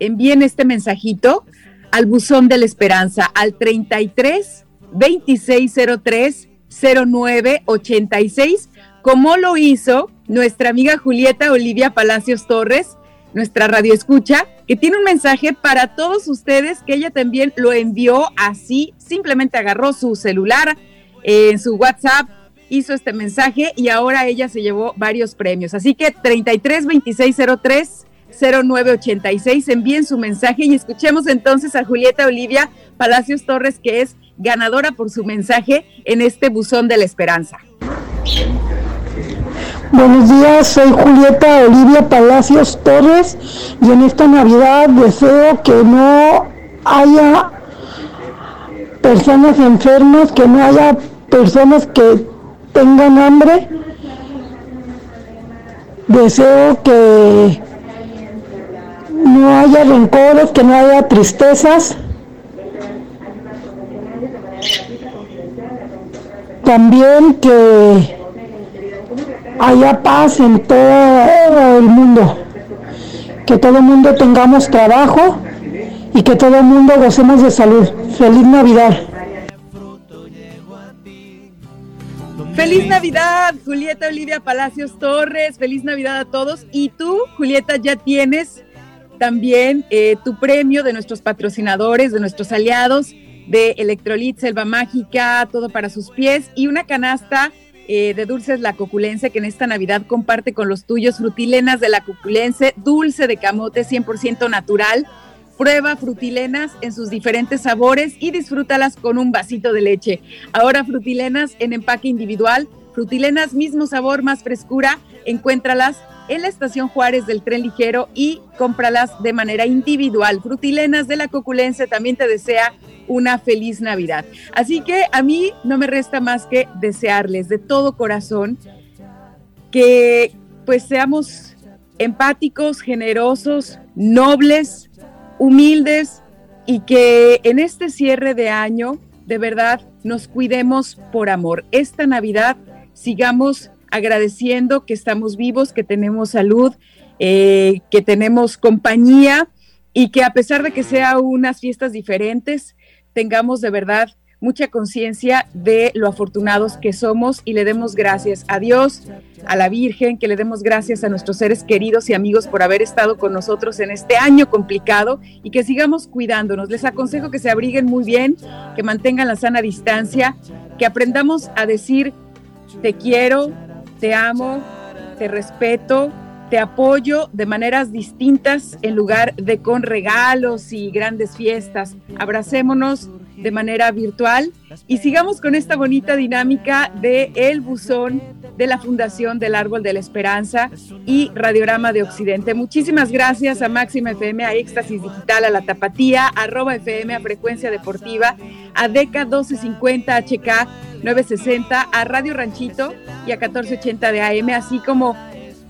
Speaker 57: envíen este mensajito al buzón de la esperanza al 33 2603 0986, como lo hizo nuestra amiga Julieta Olivia Palacios Torres, nuestra radio escucha, que tiene un mensaje para todos ustedes que ella también lo envió así, simplemente agarró su celular en su WhatsApp hizo este mensaje y ahora ella se llevó varios premios. Así que 33 26 03 0986 envíen su mensaje y escuchemos entonces a Julieta Olivia Palacios Torres que es ganadora por su mensaje en este buzón de la esperanza.
Speaker 59: Buenos días, soy Julieta Olivia Palacios Torres y en esta Navidad deseo que no haya personas enfermas, que no haya personas que tengan hambre. Deseo que no haya rencores, que no haya tristezas. También que haya paz en todo el mundo. Que todo el mundo tengamos trabajo y que todo el mundo gocemos de salud. Feliz Navidad.
Speaker 57: Feliz Navidad, Julieta Olivia Palacios Torres. Feliz Navidad a todos. Y tú, Julieta, ya tienes también eh, tu premio de nuestros patrocinadores, de nuestros aliados, de Electrolit, Selva Mágica, todo para sus pies y una canasta eh, de dulces La Coculense que en esta Navidad comparte con los tuyos, frutilenas de La Coculense, dulce de camote 100% natural Prueba frutilenas en sus diferentes sabores y disfrútalas con un vasito de leche. Ahora frutilenas en empaque individual, frutilenas mismo sabor, más frescura, encuéntralas en la estación Juárez del tren ligero y cómpralas de manera individual. Frutilenas de la Coculense también te desea una feliz Navidad. Así que a mí no me resta más que desearles de todo corazón que pues seamos empáticos, generosos, nobles, humildes y que en este cierre de año de verdad nos cuidemos por amor. Esta Navidad sigamos agradeciendo que estamos vivos, que tenemos salud, eh, que tenemos compañía y que a pesar de que sea unas fiestas diferentes, tengamos de verdad mucha conciencia de lo afortunados que somos y le demos gracias a Dios, a la Virgen, que le demos gracias a nuestros seres queridos y amigos por haber estado con nosotros en este año complicado y que sigamos cuidándonos. Les aconsejo que se abriguen muy bien, que mantengan la sana distancia, que aprendamos a decir te quiero, te amo, te respeto, te apoyo de maneras distintas en lugar de con regalos y grandes fiestas. Abracémonos de manera virtual y sigamos con esta bonita dinámica de El Buzón de la Fundación del Árbol de la Esperanza y Radiorama de Occidente. Muchísimas gracias a Máxima FM, a Éxtasis Digital, a La Tapatía, a Arroba FM, a Frecuencia Deportiva, a DECA 1250 HK 960, a Radio Ranchito y a 1480 de AM, así como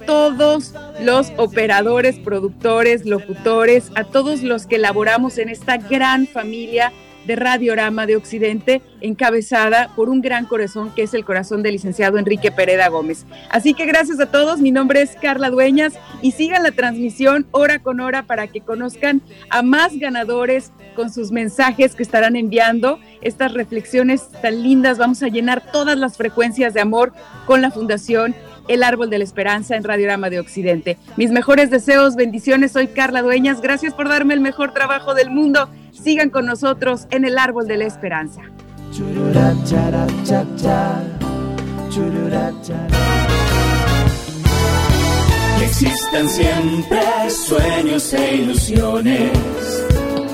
Speaker 57: todos los operadores, productores, locutores, a todos los que elaboramos en esta gran familia de Radiorama de Occidente, encabezada por un gran corazón que es el corazón del licenciado Enrique Pereda Gómez. Así que gracias a todos, mi nombre es Carla Dueñas y sigan la transmisión hora con hora para que conozcan a más ganadores con sus mensajes que estarán enviando, estas reflexiones tan lindas, vamos a llenar todas las frecuencias de amor con la Fundación el Árbol de la Esperanza en Radiorama de Occidente. Mis mejores deseos, bendiciones, soy Carla Dueñas, gracias por darme el mejor trabajo del mundo. Sigan con nosotros en el Árbol de la Esperanza.
Speaker 60: Que existan siempre sueños e ilusiones,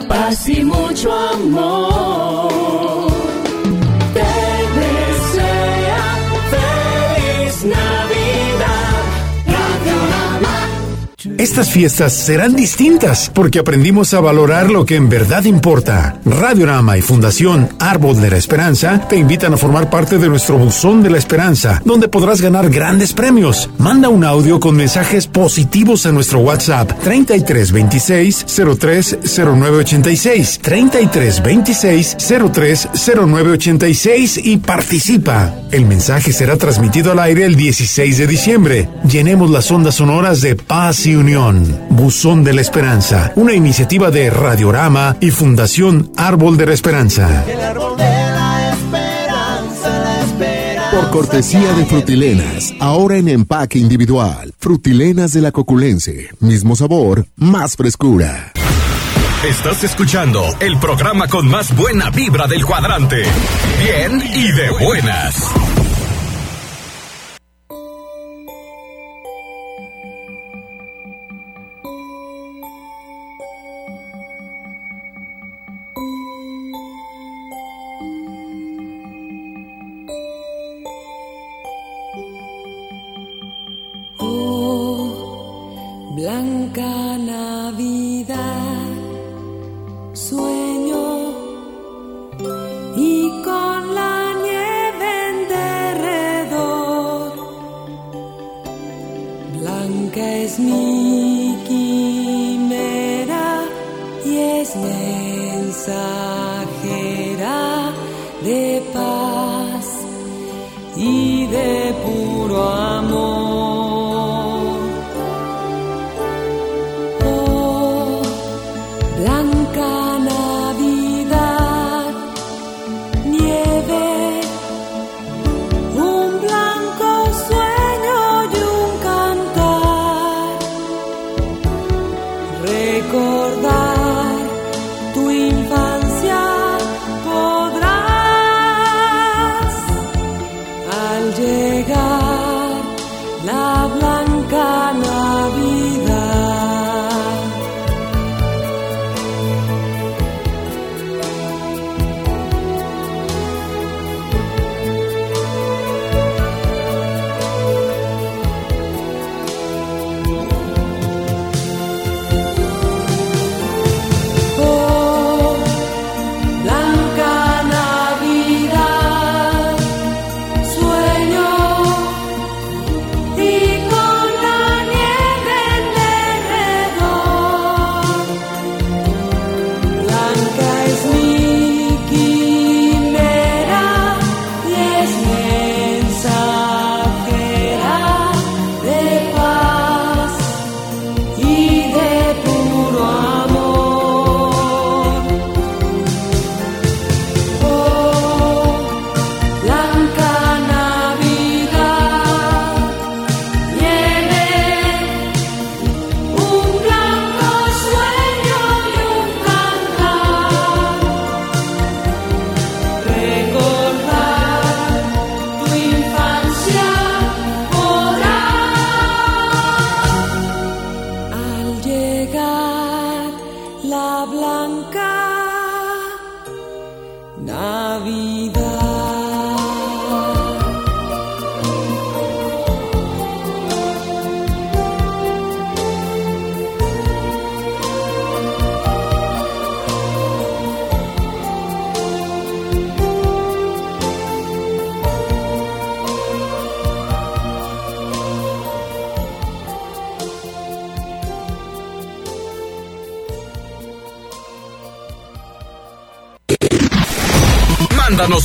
Speaker 60: paz y mucho amor.
Speaker 23: Estas fiestas serán distintas porque aprendimos a valorar lo que en verdad importa. Radiorama y Fundación Árbol de la Esperanza te invitan a formar parte de nuestro Buzón de la Esperanza, donde podrás ganar grandes premios. Manda un audio con mensajes positivos a nuestro WhatsApp 3326 030986 3326 030986 y participa. El mensaje será transmitido al aire el 16 de diciembre. Llenemos las ondas sonoras de paz y unión. Buzón de la Esperanza, una iniciativa de Radiorama y Fundación Árbol de la Esperanza.
Speaker 3: Por cortesía de Frutilenas, ahora en empaque individual. Frutilenas de la Coculense, mismo sabor, más frescura.
Speaker 7: Estás escuchando el programa con más buena vibra del cuadrante. Bien y de buenas.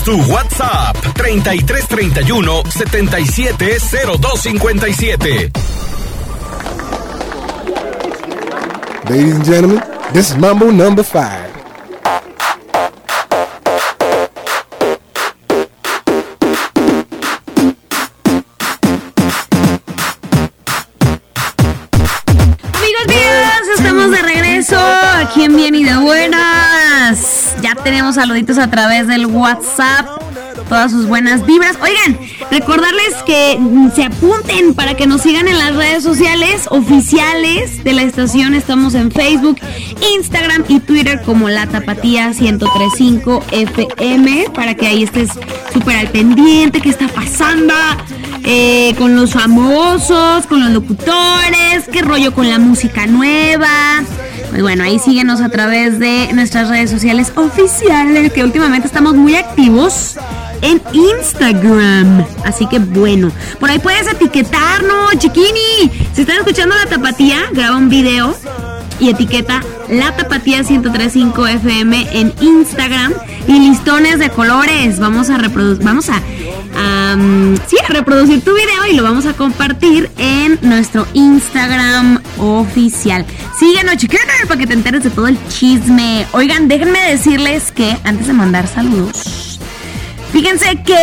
Speaker 22: Mándanos tu WhatsApp 3331 770257.
Speaker 61: Ladies and gentlemen, this is Mambo number five.
Speaker 24: Amigos míos, estamos de regreso aquí en Bien y de Buenas. Tenemos saluditos a través del WhatsApp. Todas sus buenas vibras. Oigan, recordarles que mm, se apunten para que nos sigan en las redes sociales oficiales de la estación. Estamos en Facebook, Instagram y Twitter como La Tapatía 1035 FM para que ahí estés súper al pendiente, qué está pasando eh, con los famosos, con los locutores, qué rollo con la música nueva. Pues bueno, ahí síguenos a través de nuestras redes sociales oficiales, que últimamente estamos muy activos en Instagram. Así que bueno, por ahí puedes etiquetarnos, chiquini. Si están escuchando la tapatía, graba un video y etiqueta la tapatía 1035 FM en Instagram y listones de colores. Vamos a reproducir, vamos a, reproducir tu video y lo vamos a compartir en nuestro Instagram oficial. Síguenos, chiquines, para que te enteres de todo el chisme. Oigan, déjenme decirles que antes de mandar saludos. Fíjense que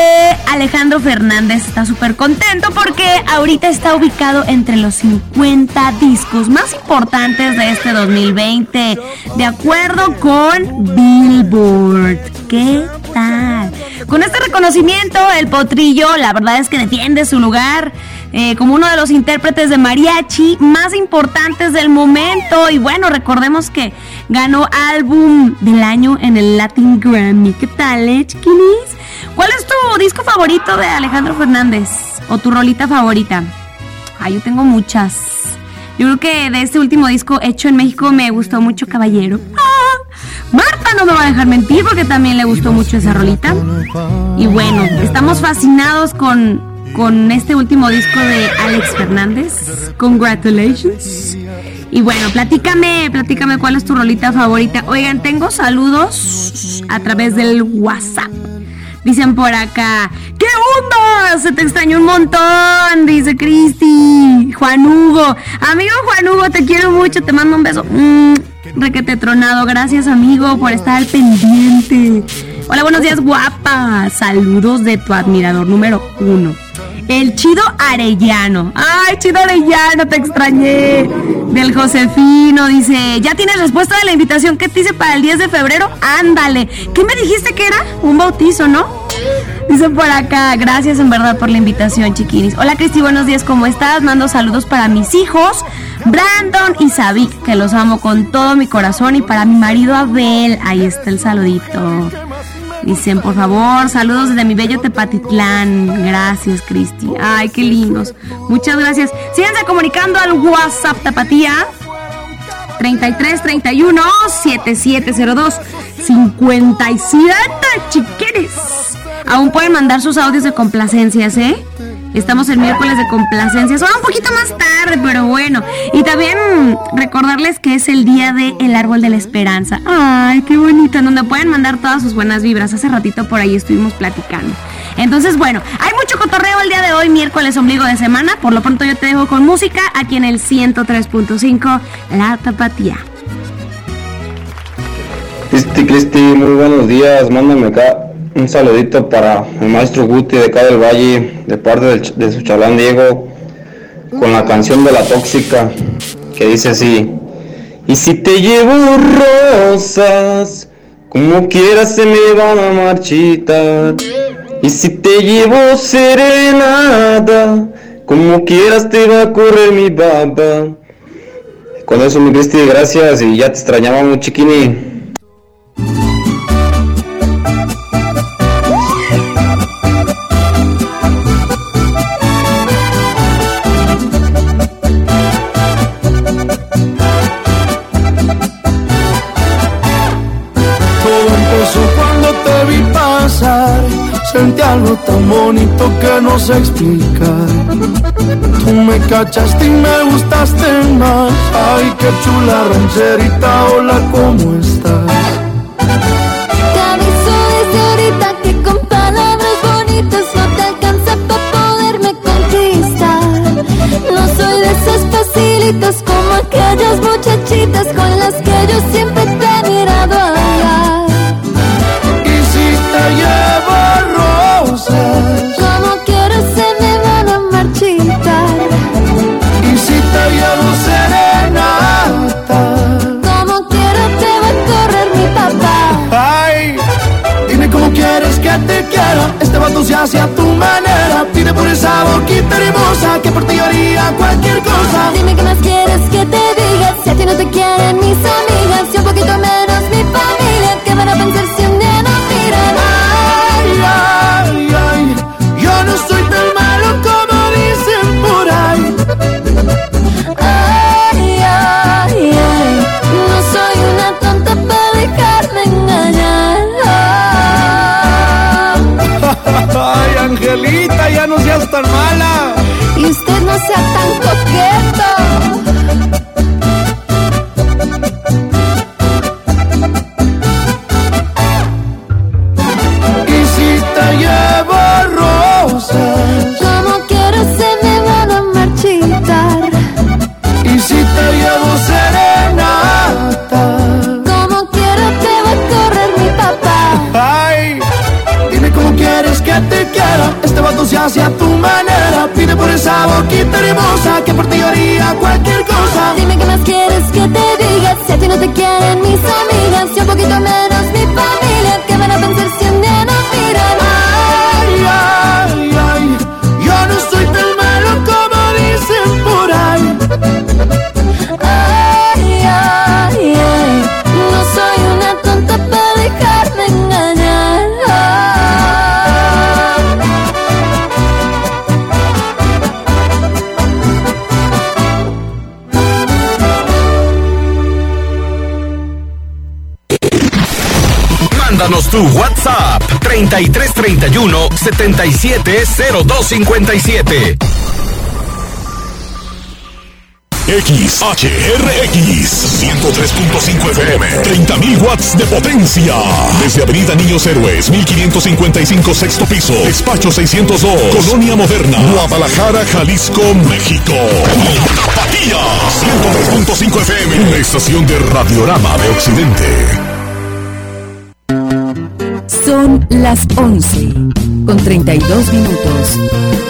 Speaker 24: Alejandro Fernández está súper contento porque ahorita está ubicado entre los 50 discos más importantes de este 2020, de acuerdo con Billboard. ¿Qué tal? Con este reconocimiento, el potrillo, la verdad es que defiende su lugar eh, como uno de los intérpretes de mariachi más importantes del momento. Y bueno, recordemos que ganó álbum del año en el Latin Grammy. ¿Qué tal, eh, chiquinis? ¿Cuál es tu disco favorito de Alejandro Fernández? ¿O tu rolita favorita? Ah, yo tengo muchas. Yo creo que de este último disco hecho en México me gustó mucho Caballero. ¡Ah! Marta no me va a dejar mentir porque también le gustó mucho esa rolita. Y bueno, estamos fascinados con, con este último disco de Alex Fernández. Congratulations. Y bueno, platícame, platícame cuál es tu rolita favorita. Oigan, tengo saludos a través del WhatsApp. Dicen por acá, ¿qué onda? Se te extrañó un montón, dice Cristi. Juan Hugo, amigo Juan Hugo, te quiero mucho, te mando un beso. Mm, requete tronado, gracias amigo por estar al pendiente. Hola, buenos días, guapa. Saludos de tu admirador número uno. El Chido Arellano. Ay, Chido Arellano, te extrañé. Del Josefino dice, ¿ya tienes respuesta de la invitación que te hice para el 10 de febrero? Ándale. ¿Qué me dijiste que era? Un bautizo, ¿no? Dice por acá, gracias en verdad por la invitación, chiquinis. Hola Cristi, buenos días, ¿cómo estás? Mando saludos para mis hijos, Brandon y Sabi, que los amo con todo mi corazón, y para mi marido Abel, ahí está el saludito. Dicen, por favor, saludos desde mi bello Tepatitlán. Gracias, Cristi. Ay, qué lindos. Muchas gracias. Síganse comunicando al WhatsApp Tapatía 33 31 7702 57 chiqueres. Aún pueden mandar sus audios de complacencias, ¿eh? Estamos el miércoles de complacencias. Ahora un poquito más tarde, pero bueno. Y también recordarles que es el día el árbol de la esperanza. Ay, qué bonito. En donde pueden mandar todas sus buenas vibras. Hace ratito por ahí estuvimos platicando. Entonces, bueno, hay mucho cotorreo el día de hoy, miércoles ombligo de semana. Por lo pronto yo te dejo con música aquí en el 103.5 La Tapatía.
Speaker 51: Cristi, Cristi, muy buenos días. Mándame acá un saludito para el maestro Guti de acá del Valle, de parte de su chalán Diego, con la canción de la tóxica, que dice así. Y si te llevo rosas, como quieras se me van a marchitar. Y si te llevo serenata, como quieras te va a correr mi baba.
Speaker 62: Con eso, mi Cristi, gracias y ya te extrañábamos, chiquini.
Speaker 63: Sentí algo tan bonito que no sé explicar. Tú me cachaste y me gustaste más. Ay, qué chula rancherita, hola, ¿cómo estás?
Speaker 64: Te aviso desde ahorita que con palabras bonitas no te alcanza para poderme conquistar. No soy de esas facilitas como aquellas muchachitas con
Speaker 63: Este vato se hace a tu manera. Dime por esa boquita hermosa que por ti haría cualquier cosa.
Speaker 64: Dime qué más quieres que te
Speaker 63: ya no seas tan mala.
Speaker 64: Y usted no sea tan coqueto.
Speaker 63: Quiera. Este vato se hace a tu manera. Pide por esa boquita hermosa que por ti haría cualquier cosa.
Speaker 64: Dime qué más quieres que te diga. Si a ti no te quieren mis amigas, y un poquito menos
Speaker 22: Mándanos tu WhatsApp 3331 770257.
Speaker 26: XHRX 103.5 FM 30.000 watts de potencia. Desde Avenida Niños Héroes 1555 sexto piso Despacho 602 Colonia Moderna Guadalajara, Jalisco, México. Tapatía 103.5 FM Una estación de Radiorama de Occidente
Speaker 9: las 11 con 32 minutos.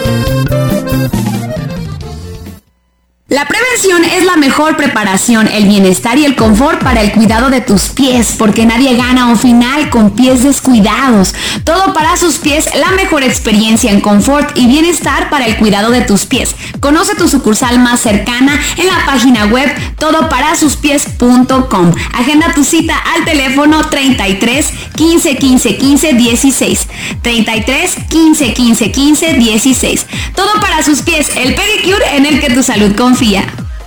Speaker 27: Es la mejor preparación, el bienestar y el confort para el cuidado de tus pies, porque nadie gana un final con pies descuidados. Todo para sus pies, la mejor experiencia en confort y bienestar para el cuidado de tus pies. Conoce tu sucursal más cercana en la página web todoparasuspies.com. Agenda tu cita al teléfono 33 15 15 15 16. 33 15 15 15 16. Todo para sus pies, el pedicure en el que tu salud confía.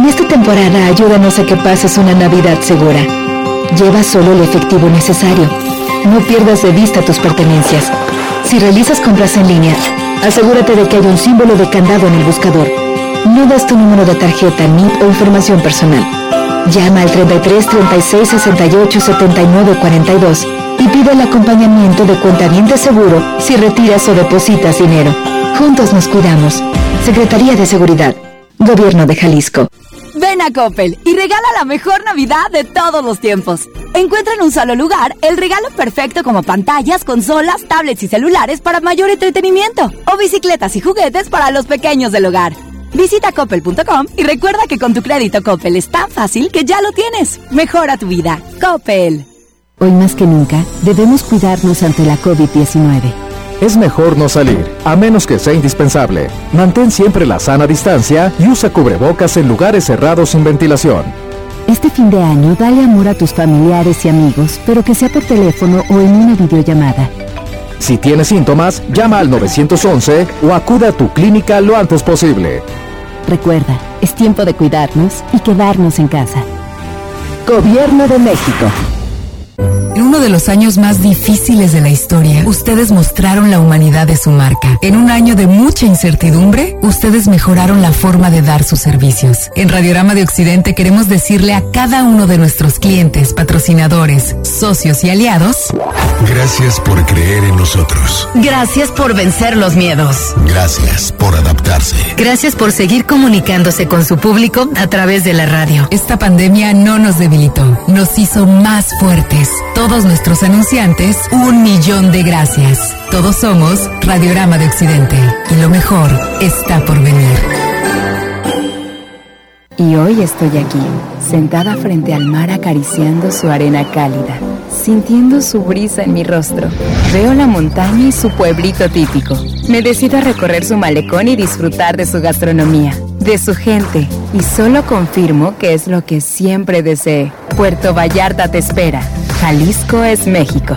Speaker 9: En esta temporada ayúdanos a que pases una Navidad segura. Lleva solo el efectivo necesario. No pierdas de vista tus pertenencias. Si realizas compras en línea, asegúrate de que hay un símbolo de candado en el buscador. No das tu número de tarjeta, NIP o información personal. Llama al 33 36 68 79 42 y pide el acompañamiento de cuentaviente seguro si retiras o depositas dinero. Juntos nos cuidamos. Secretaría de Seguridad. Gobierno de Jalisco.
Speaker 27: Ven
Speaker 65: a Coppel y regala la mejor Navidad de todos los tiempos. Encuentra en un solo lugar el regalo perfecto como pantallas, consolas, tablets y celulares para mayor entretenimiento o bicicletas y juguetes para los pequeños del hogar. Visita coppel.com y recuerda que con tu crédito Coppel es tan fácil que ya lo tienes. Mejora tu vida. Coppel.
Speaker 1: Hoy más que nunca, debemos cuidarnos ante la COVID-19.
Speaker 66: Es mejor no salir, a menos que sea indispensable. Mantén siempre la sana distancia y usa cubrebocas en lugares cerrados sin ventilación.
Speaker 1: Este fin de año dale amor a tus familiares y amigos, pero que sea por teléfono o en una videollamada.
Speaker 66: Si tienes síntomas, llama al 911 o acude a tu clínica lo antes posible.
Speaker 1: Recuerda, es tiempo de cuidarnos y quedarnos en casa. Gobierno de México.
Speaker 15: En uno de los años más difíciles de la historia, ustedes mostraron la humanidad de su marca. En un año de mucha incertidumbre, ustedes mejoraron la forma de dar sus servicios. En Radiorama de Occidente queremos decirle a cada uno de nuestros clientes, patrocinadores, socios y aliados,
Speaker 3: Gracias por creer en nosotros.
Speaker 15: gracias por vencer los miedos.
Speaker 3: Gracias por adaptarse.
Speaker 15: Gracias por seguir comunicándose con su público a través de la radio. Esta pandemia no nos debilitó, nos hizo más fuertes. Todos nuestros anunciantes, un millón de gracias. Todos somos Radiorama de Occidente y lo mejor está por venir.
Speaker 65: Y hoy estoy aquí, sentada frente al mar acariciando su arena cálida, sintiendo su brisa en mi rostro. Veo la montaña y su pueblito típico. Me decido a recorrer su malecón y disfrutar de su gastronomía, de su gente. Y solo confirmo que es lo que siempre deseé. Puerto Vallarta te espera. Jalisco es México.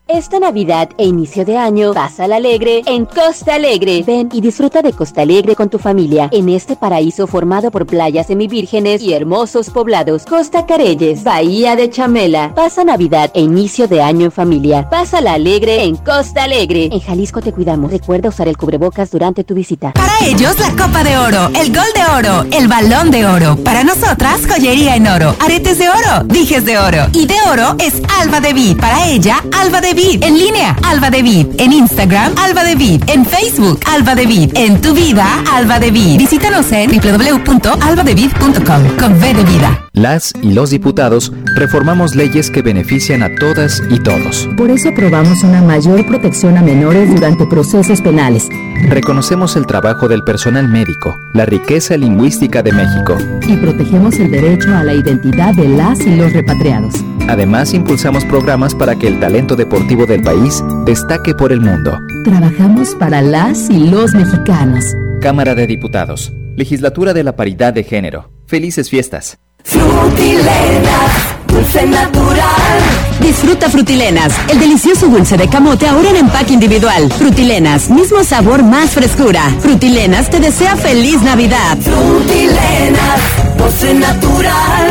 Speaker 43: Esta Navidad e inicio de año, pásala alegre en Costa Alegre. Ven y disfruta de Costa Alegre con tu familia en este paraíso formado por playas semivírgenes y hermosos poblados. Costa Careyes, Bahía de Chamela. Pasa Navidad e inicio de año en familia. Pásala alegre en Costa Alegre. En Jalisco te cuidamos. Recuerda usar el cubrebocas durante tu visita.
Speaker 17: Para ellos, la copa de oro, el gol de oro, el balón de oro. Para nosotras, joyería en oro, aretes de oro, dijes de oro. Y de oro es Alba de Vid. Para ella, Alba de Vid. En línea, Alba de Vid. En Instagram, Alba de Vid. En Facebook, Alba de Vid. En tu vida, Alba de Vid. Visítanos en www.albadevid.com. Con V de vida.
Speaker 42: Las y los diputados reformamos leyes que benefician a todas y todos.
Speaker 1: Por eso aprobamos una mayor protección a menores durante procesos penales.
Speaker 42: Reconocemos el trabajo del personal médico, la riqueza lingüística de México.
Speaker 1: Y protegemos el derecho a la identidad de las y los repatriados.
Speaker 42: Además, impulsamos programas para que el talento deportivo del país destaque por el mundo.
Speaker 1: Trabajamos para las y los mexicanos.
Speaker 42: Cámara de Diputados. Legislatura de la Paridad de Género. Felices fiestas.
Speaker 17: Frutilenas, dulce natural. Disfruta Frutilenas, el delicioso dulce de camote ahora en empaque individual. Frutilenas, mismo sabor, más frescura. Frutilenas te desea feliz Navidad. Frutilenas, dulce natural.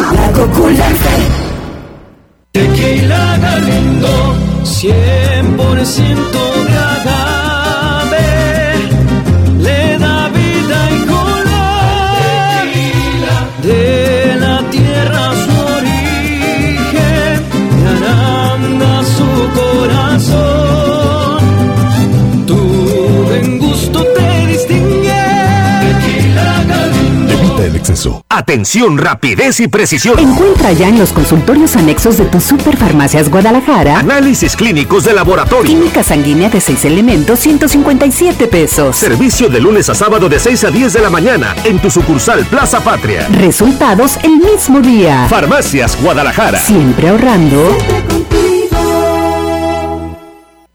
Speaker 17: La coculense.
Speaker 26: Tequila Galindo, 100%
Speaker 3: exceso.
Speaker 14: Atención, rapidez y precisión.
Speaker 1: Encuentra ya en los consultorios anexos de tus superfarmacias Guadalajara
Speaker 14: Análisis clínicos de laboratorio.
Speaker 1: Química sanguínea de 6 elementos, 157 pesos.
Speaker 14: Servicio de lunes a sábado de 6 a 10 de la mañana en tu sucursal Plaza Patria.
Speaker 1: Resultados el mismo día.
Speaker 14: Farmacias Guadalajara.
Speaker 1: Siempre ahorrando.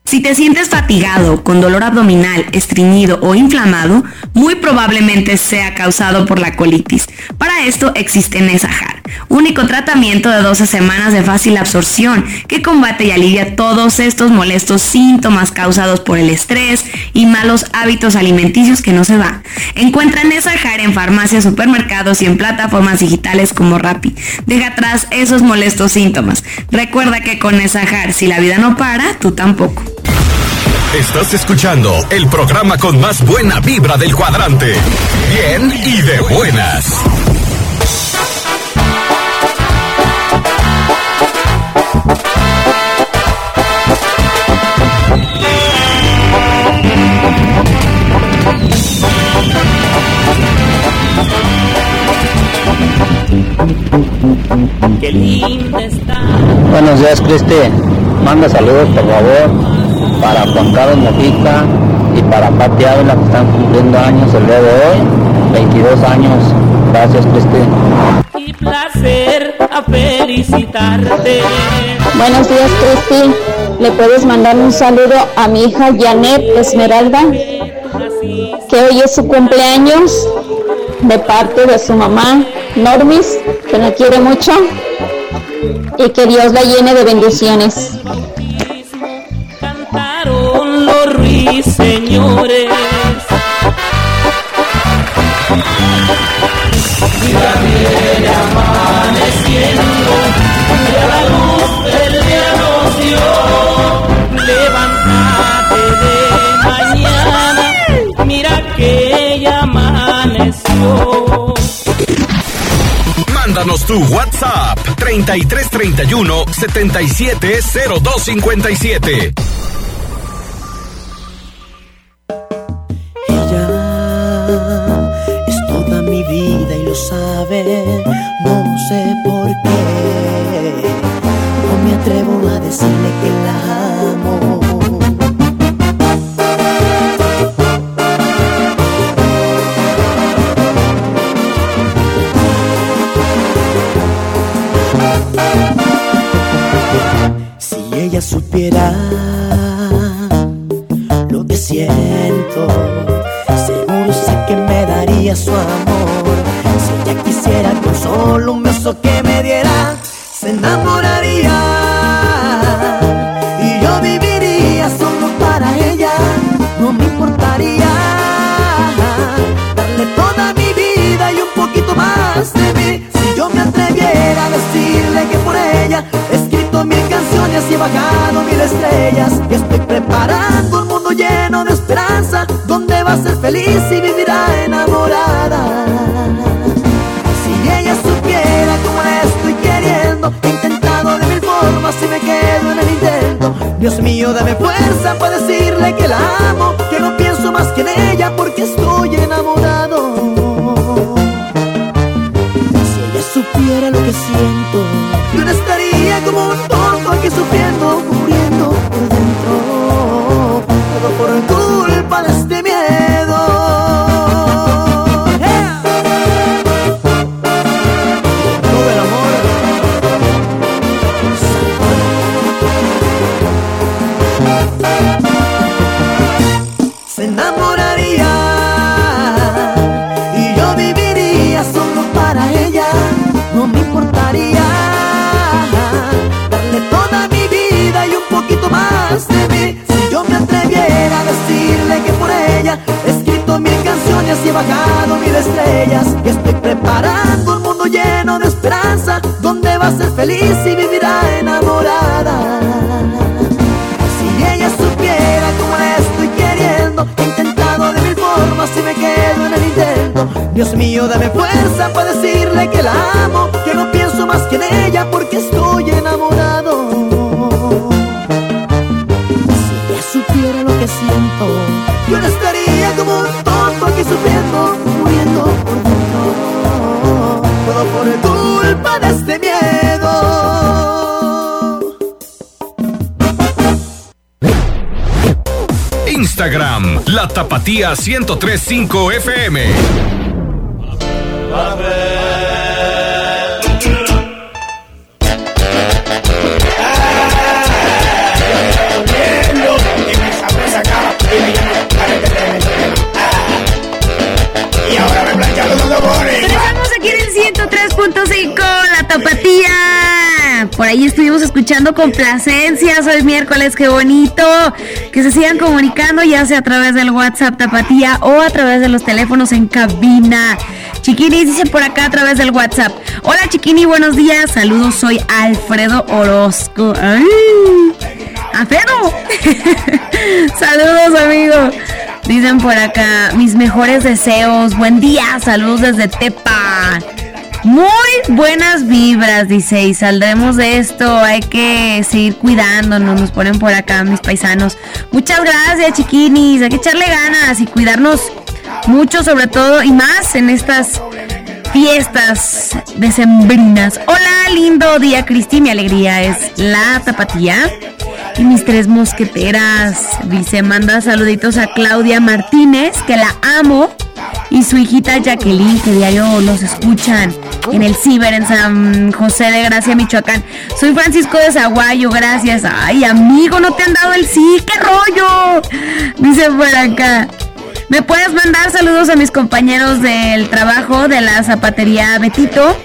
Speaker 27: Si te sientes fatigado, con dolor abdominal, estreñido o inflamado, muy probablemente sea causado por la colitis. Para esto existe Nesajar, único tratamiento de 12 semanas de fácil absorción que combate y alivia todos estos molestos síntomas causados por el estrés y malos hábitos alimenticios que no se van. Encuentra Nesajar en farmacias, supermercados y en plataformas digitales como Rappi. Deja atrás esos molestos síntomas. Recuerda que con Nesajar, si la vida no para, tú tampoco.
Speaker 22: Estás escuchando el programa con más buena vibra del cuadrante. Bien y de buenas.
Speaker 21: Qué linda está.
Speaker 67: Buenos días, Cristi. Manda saludos, por favor, para Juan Carlos Mojica y para Pati Ávila, que están cumpliendo años el día de hoy. 22 años. Gracias, Cristi.
Speaker 21: Y placer a felicitarte.
Speaker 63: Buenos días, Cristi. ¿Le puedes mandar un saludo a mi hija Janet Esmeralda? Que hoy es su cumpleaños de parte de su mamá Normis, que la quiere mucho y que Dios la llene de bendiciones.
Speaker 21: Ruiseñores. Mira, viene amaneciendo, ya la luz del día nos dio. Levántate de mañana, mira que ya amaneció.
Speaker 22: Mándanos tu WhatsApp 3331 770257.
Speaker 23: Decirle que la amo. Si ella supiera lo que siento, seguro sé que me daría su amor. Si ella quisiera con solo un beso que me diera, se enamoraría. Canciones y he bajado mil estrellas. Y estoy preparando un mundo lleno de esperanza, donde va a ser feliz y vivirá enamorada. Si ella supiera cómo la estoy queriendo, he intentado de mil formas y me quedo en el intento. Dios mío, dame fuerza para decirle que la amo, que no pienso más que en ella porque estoy enamorado. Si ella supiera lo que siento, canciones y he bajado mil estrellas. Que estoy preparando un mundo lleno de esperanza, donde va a ser feliz y vivirá enamorada. Si ella supiera cómo la estoy queriendo, he intentado de mil formas y me quedo en el intento. Dios mío, dame fuerza para decirle que la amo, que no pienso más que en ella porque estoy enamorado. 1035 FM. Y ahora me plancharon los amores. Estamos aquí en
Speaker 22: 103.5, la tapatía.
Speaker 24: Por ahí estuvimos escuchando complacencias hoy miércoles, qué bonito. Que se sigan comunicando ya sea a través del WhatsApp Tapatía o a través de los teléfonos en cabina. Chiquini dice por acá a través del WhatsApp. Hola Chiquini, buenos días. Saludos, soy Alfredo Orozco. ¡Alfredo! <laughs> Saludos, amigo. Dicen por acá, mis mejores deseos. Buen día, saludos desde Tepa. Muy buenas vibras, dice, y saldremos de esto. Hay que seguir cuidándonos, nos ponen por acá mis paisanos. Muchas gracias, chiquinis. Hay que echarle ganas y cuidarnos mucho, sobre todo, y más en estas fiestas decembrinas. Hola, lindo día, Cristi. Mi alegría es la tapatía. Y mis tres mosqueteras. Dice, manda saluditos a Claudia Martínez, que la amo. Y su hijita Jacqueline, que diario los escuchan en el Ciber en San José de Gracia, Michoacán. Soy Francisco de Zaguayo, gracias. Ay, amigo, no te han dado el sí, qué rollo. Dice por acá. ¿Me puedes mandar saludos a mis compañeros del trabajo de la zapatería Betito?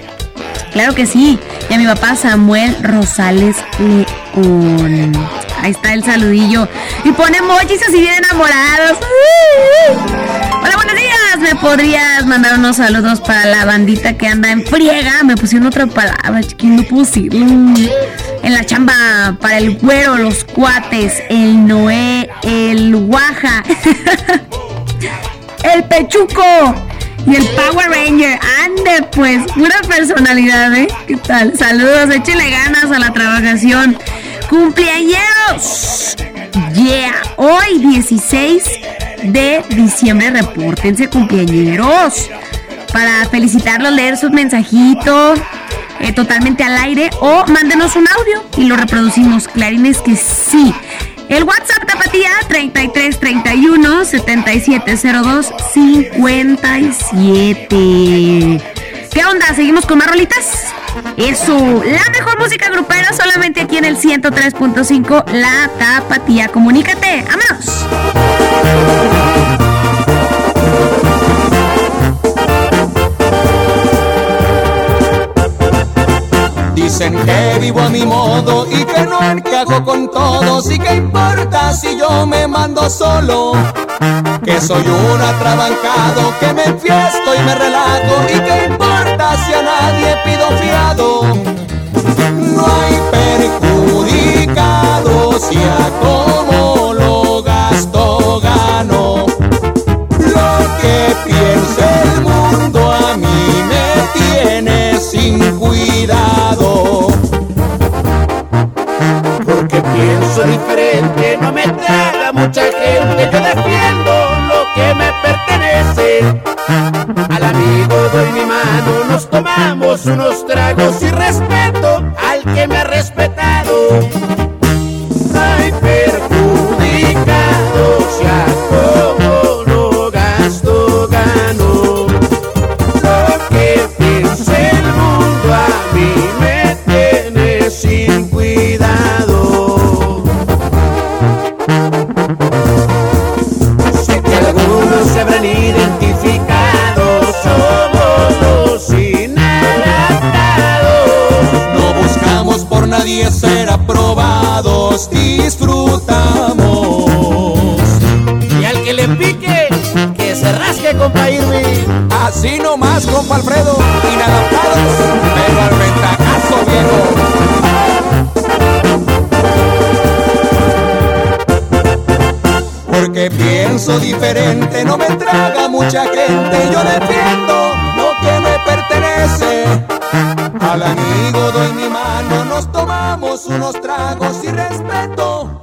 Speaker 24: Claro que sí. Y a mi papá Samuel Rosales León. Ahí está el saludillo. Y pone emojis así bien enamorados. Hola, buenos días. ¿Me podrías mandar unos saludos para la bandita que anda en friega? Me pusieron otra palabra, chiquín, no decirlo. En la chamba, para el güero, los cuates, el Noé, el Guaja, <laughs> el Pechuco y el Power Ranger. Ande, pues, pura personalidad, ¿eh? ¿Qué tal? Saludos, échale ganas a la trabajación. ¡Cumpleaños! Yeah, hoy 16 de diciembre, repórtense cumpleañeros. Para felicitarlos, leer sus mensajitos eh, totalmente al aire o mándenos un audio y lo reproducimos. Clarines que sí. El WhatsApp Tapatía 33 31 7702 57. ¿Qué onda? ¿Seguimos con más rolitas? Eso, la mejor música grupera solamente aquí en el 103.5 La Tapatía. Comunícate, ¡vámonos!
Speaker 54: Dicen que vivo a mi modo y que no encajo con todos y que importa si yo me mando solo. Que soy un atrabancado, que me enfiesto y me relajo y que importa nadie pido fiado. No hay perjudicado si a como lo gasto gano. Lo que piense el mundo a mí me tiene sin cuidado.
Speaker 68: Porque pienso diferente, no me traga mucha gente. Yo defiendo lo que me pertenece. Amigo doy mi mano, nos tomamos unos tragos y respeto al que me ha respetado.
Speaker 54: Disfrutamos.
Speaker 68: Y al que le pique, que se rasque, compa Irving.
Speaker 54: Así nomás, compa Alfredo, inadaptados, pero al ventajazo, viejo. Porque pienso diferente, no me traga mucha gente, yo defiendo lo que me pertenece. Al amigo doy mi mano, unos tragos y respeto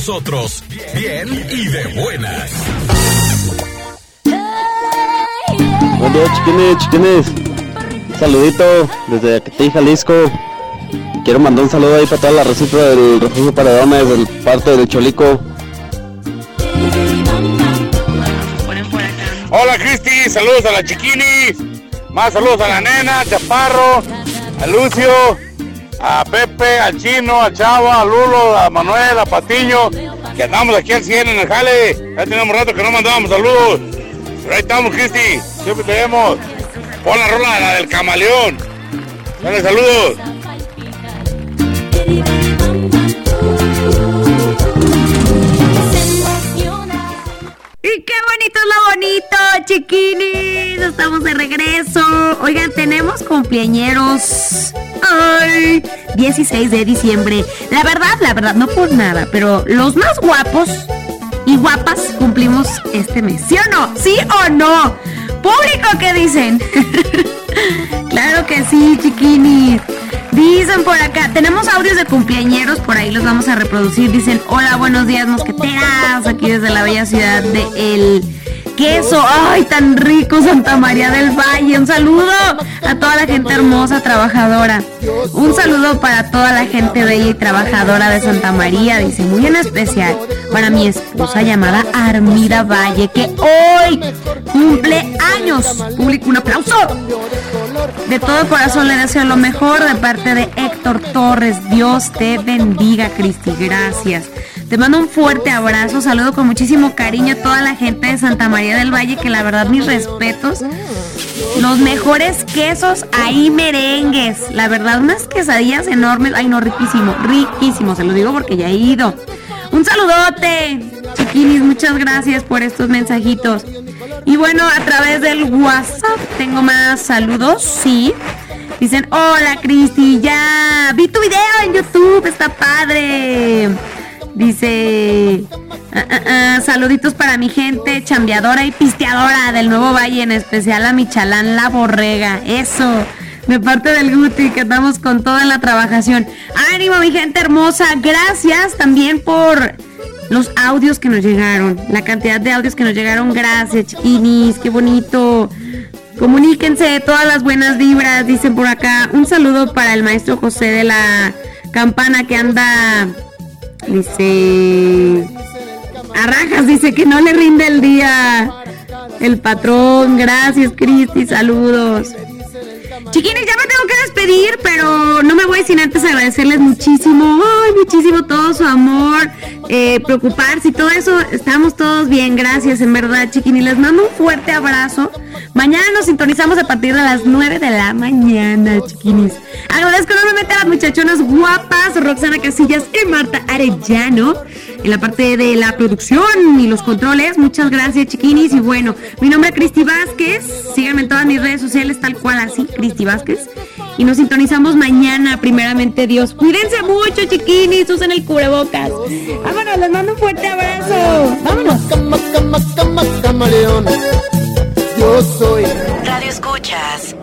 Speaker 22: nosotros, bien y de buenas.
Speaker 55: Buen día, chiquines, chiquines. Saludito desde Acatí, Jalisco. Quiero mandar un saludo ahí para toda la recifra del refugio Paradones, del parte del Cholico.
Speaker 69: Hola Cristi, saludos a la Chiquini, más saludos a la nena, Chaparro, a Lucio, a Pepe, al Chino, a Chava, a Lulo, a Manuel, a Patiño, que andamos aquí al 100 en el jale. Ya tenemos rato que no mandábamos saludos. Pero ahí estamos, Cristi, siempre te vemos. Pon la rola la del camaleón. Dale saludos.
Speaker 24: Qué bonito es lo bonito, chiquinis. Estamos de regreso. Oigan, tenemos cumpleañeros. Ay, 16 de diciembre. La verdad, la verdad, no por nada, pero los más guapos y guapas cumplimos este mes. ¿Sí o no? ¿Sí o no? Público, ¿qué dicen? <laughs> claro que sí, chiquinis. Dicen por acá, tenemos audios de cumpleañeros, por ahí los vamos a reproducir. Dicen, hola, buenos días, mosqueteras, aquí desde la bella ciudad de El Queso. Ay, tan rico, Santa María del Valle. Un saludo a toda la gente hermosa, trabajadora. Un saludo para toda la gente bella y trabajadora de Santa María, dice, muy en especial para mi esposa llamada Armida Valle, que hoy cumple años. Público, un aplauso. De todo corazón le deseo lo mejor de parte de Héctor Torres. Dios te bendiga, Cristi. Gracias. Te mando un fuerte abrazo. Saludo con muchísimo cariño a toda la gente de Santa María del Valle, que la verdad mis respetos. Los mejores quesos ahí merengues. La verdad, unas quesadillas enormes. Ay, no, riquísimo, riquísimo. Se lo digo porque ya he ido. Un saludote, chiquinis. Muchas gracias por estos mensajitos. Y bueno, a través del WhatsApp tengo más saludos, sí. Dicen, hola Cristi, ya vi tu video en YouTube, está padre. Dice, ah, ah, ah, saluditos para mi gente chambeadora y pisteadora del Nuevo Valle, en especial a Michalán La Borrega. Eso, de parte del Guti, que estamos con toda la trabajación. Ánimo, mi gente hermosa. Gracias también por los audios que nos llegaron, la cantidad de audios que nos llegaron. Gracias, chiquinis, qué bonito. Comuníquense todas las buenas vibras, dicen por acá. Un saludo para el maestro José de la campana que anda, dice, a rajas, dice que no le rinde el día. El patrón, gracias Cristi, saludos. Chiquines, ya me tengo que despedir, pero no me voy sin antes agradecerles muchísimo, ay, muchísimo todo su amor, eh, preocuparse y todo eso. Estamos todos bien, gracias, en verdad, chiquines. Les mando un fuerte abrazo. Mañana nos sintonizamos a partir de las 9 de la mañana, chiquinis. Agradezco enormemente a las muchachonas guapas, Roxana Casillas y Marta Arellano, en la parte de la producción y los controles. Muchas gracias, chiquinis. Y bueno, mi nombre es Cristi Vázquez. Síganme en todas mis redes sociales, tal cual así, Cristi Vázquez. Y nos sintonizamos mañana, primeramente Dios. Cuídense mucho, chiquinis, usen el cubrebocas. Vámonos, les mando un fuerte abrazo. Vámonos.
Speaker 70: Yo soy.
Speaker 17: Radio Escuchas,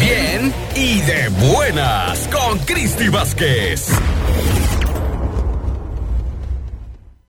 Speaker 22: bien, y de buenas con Cristi Vázquez.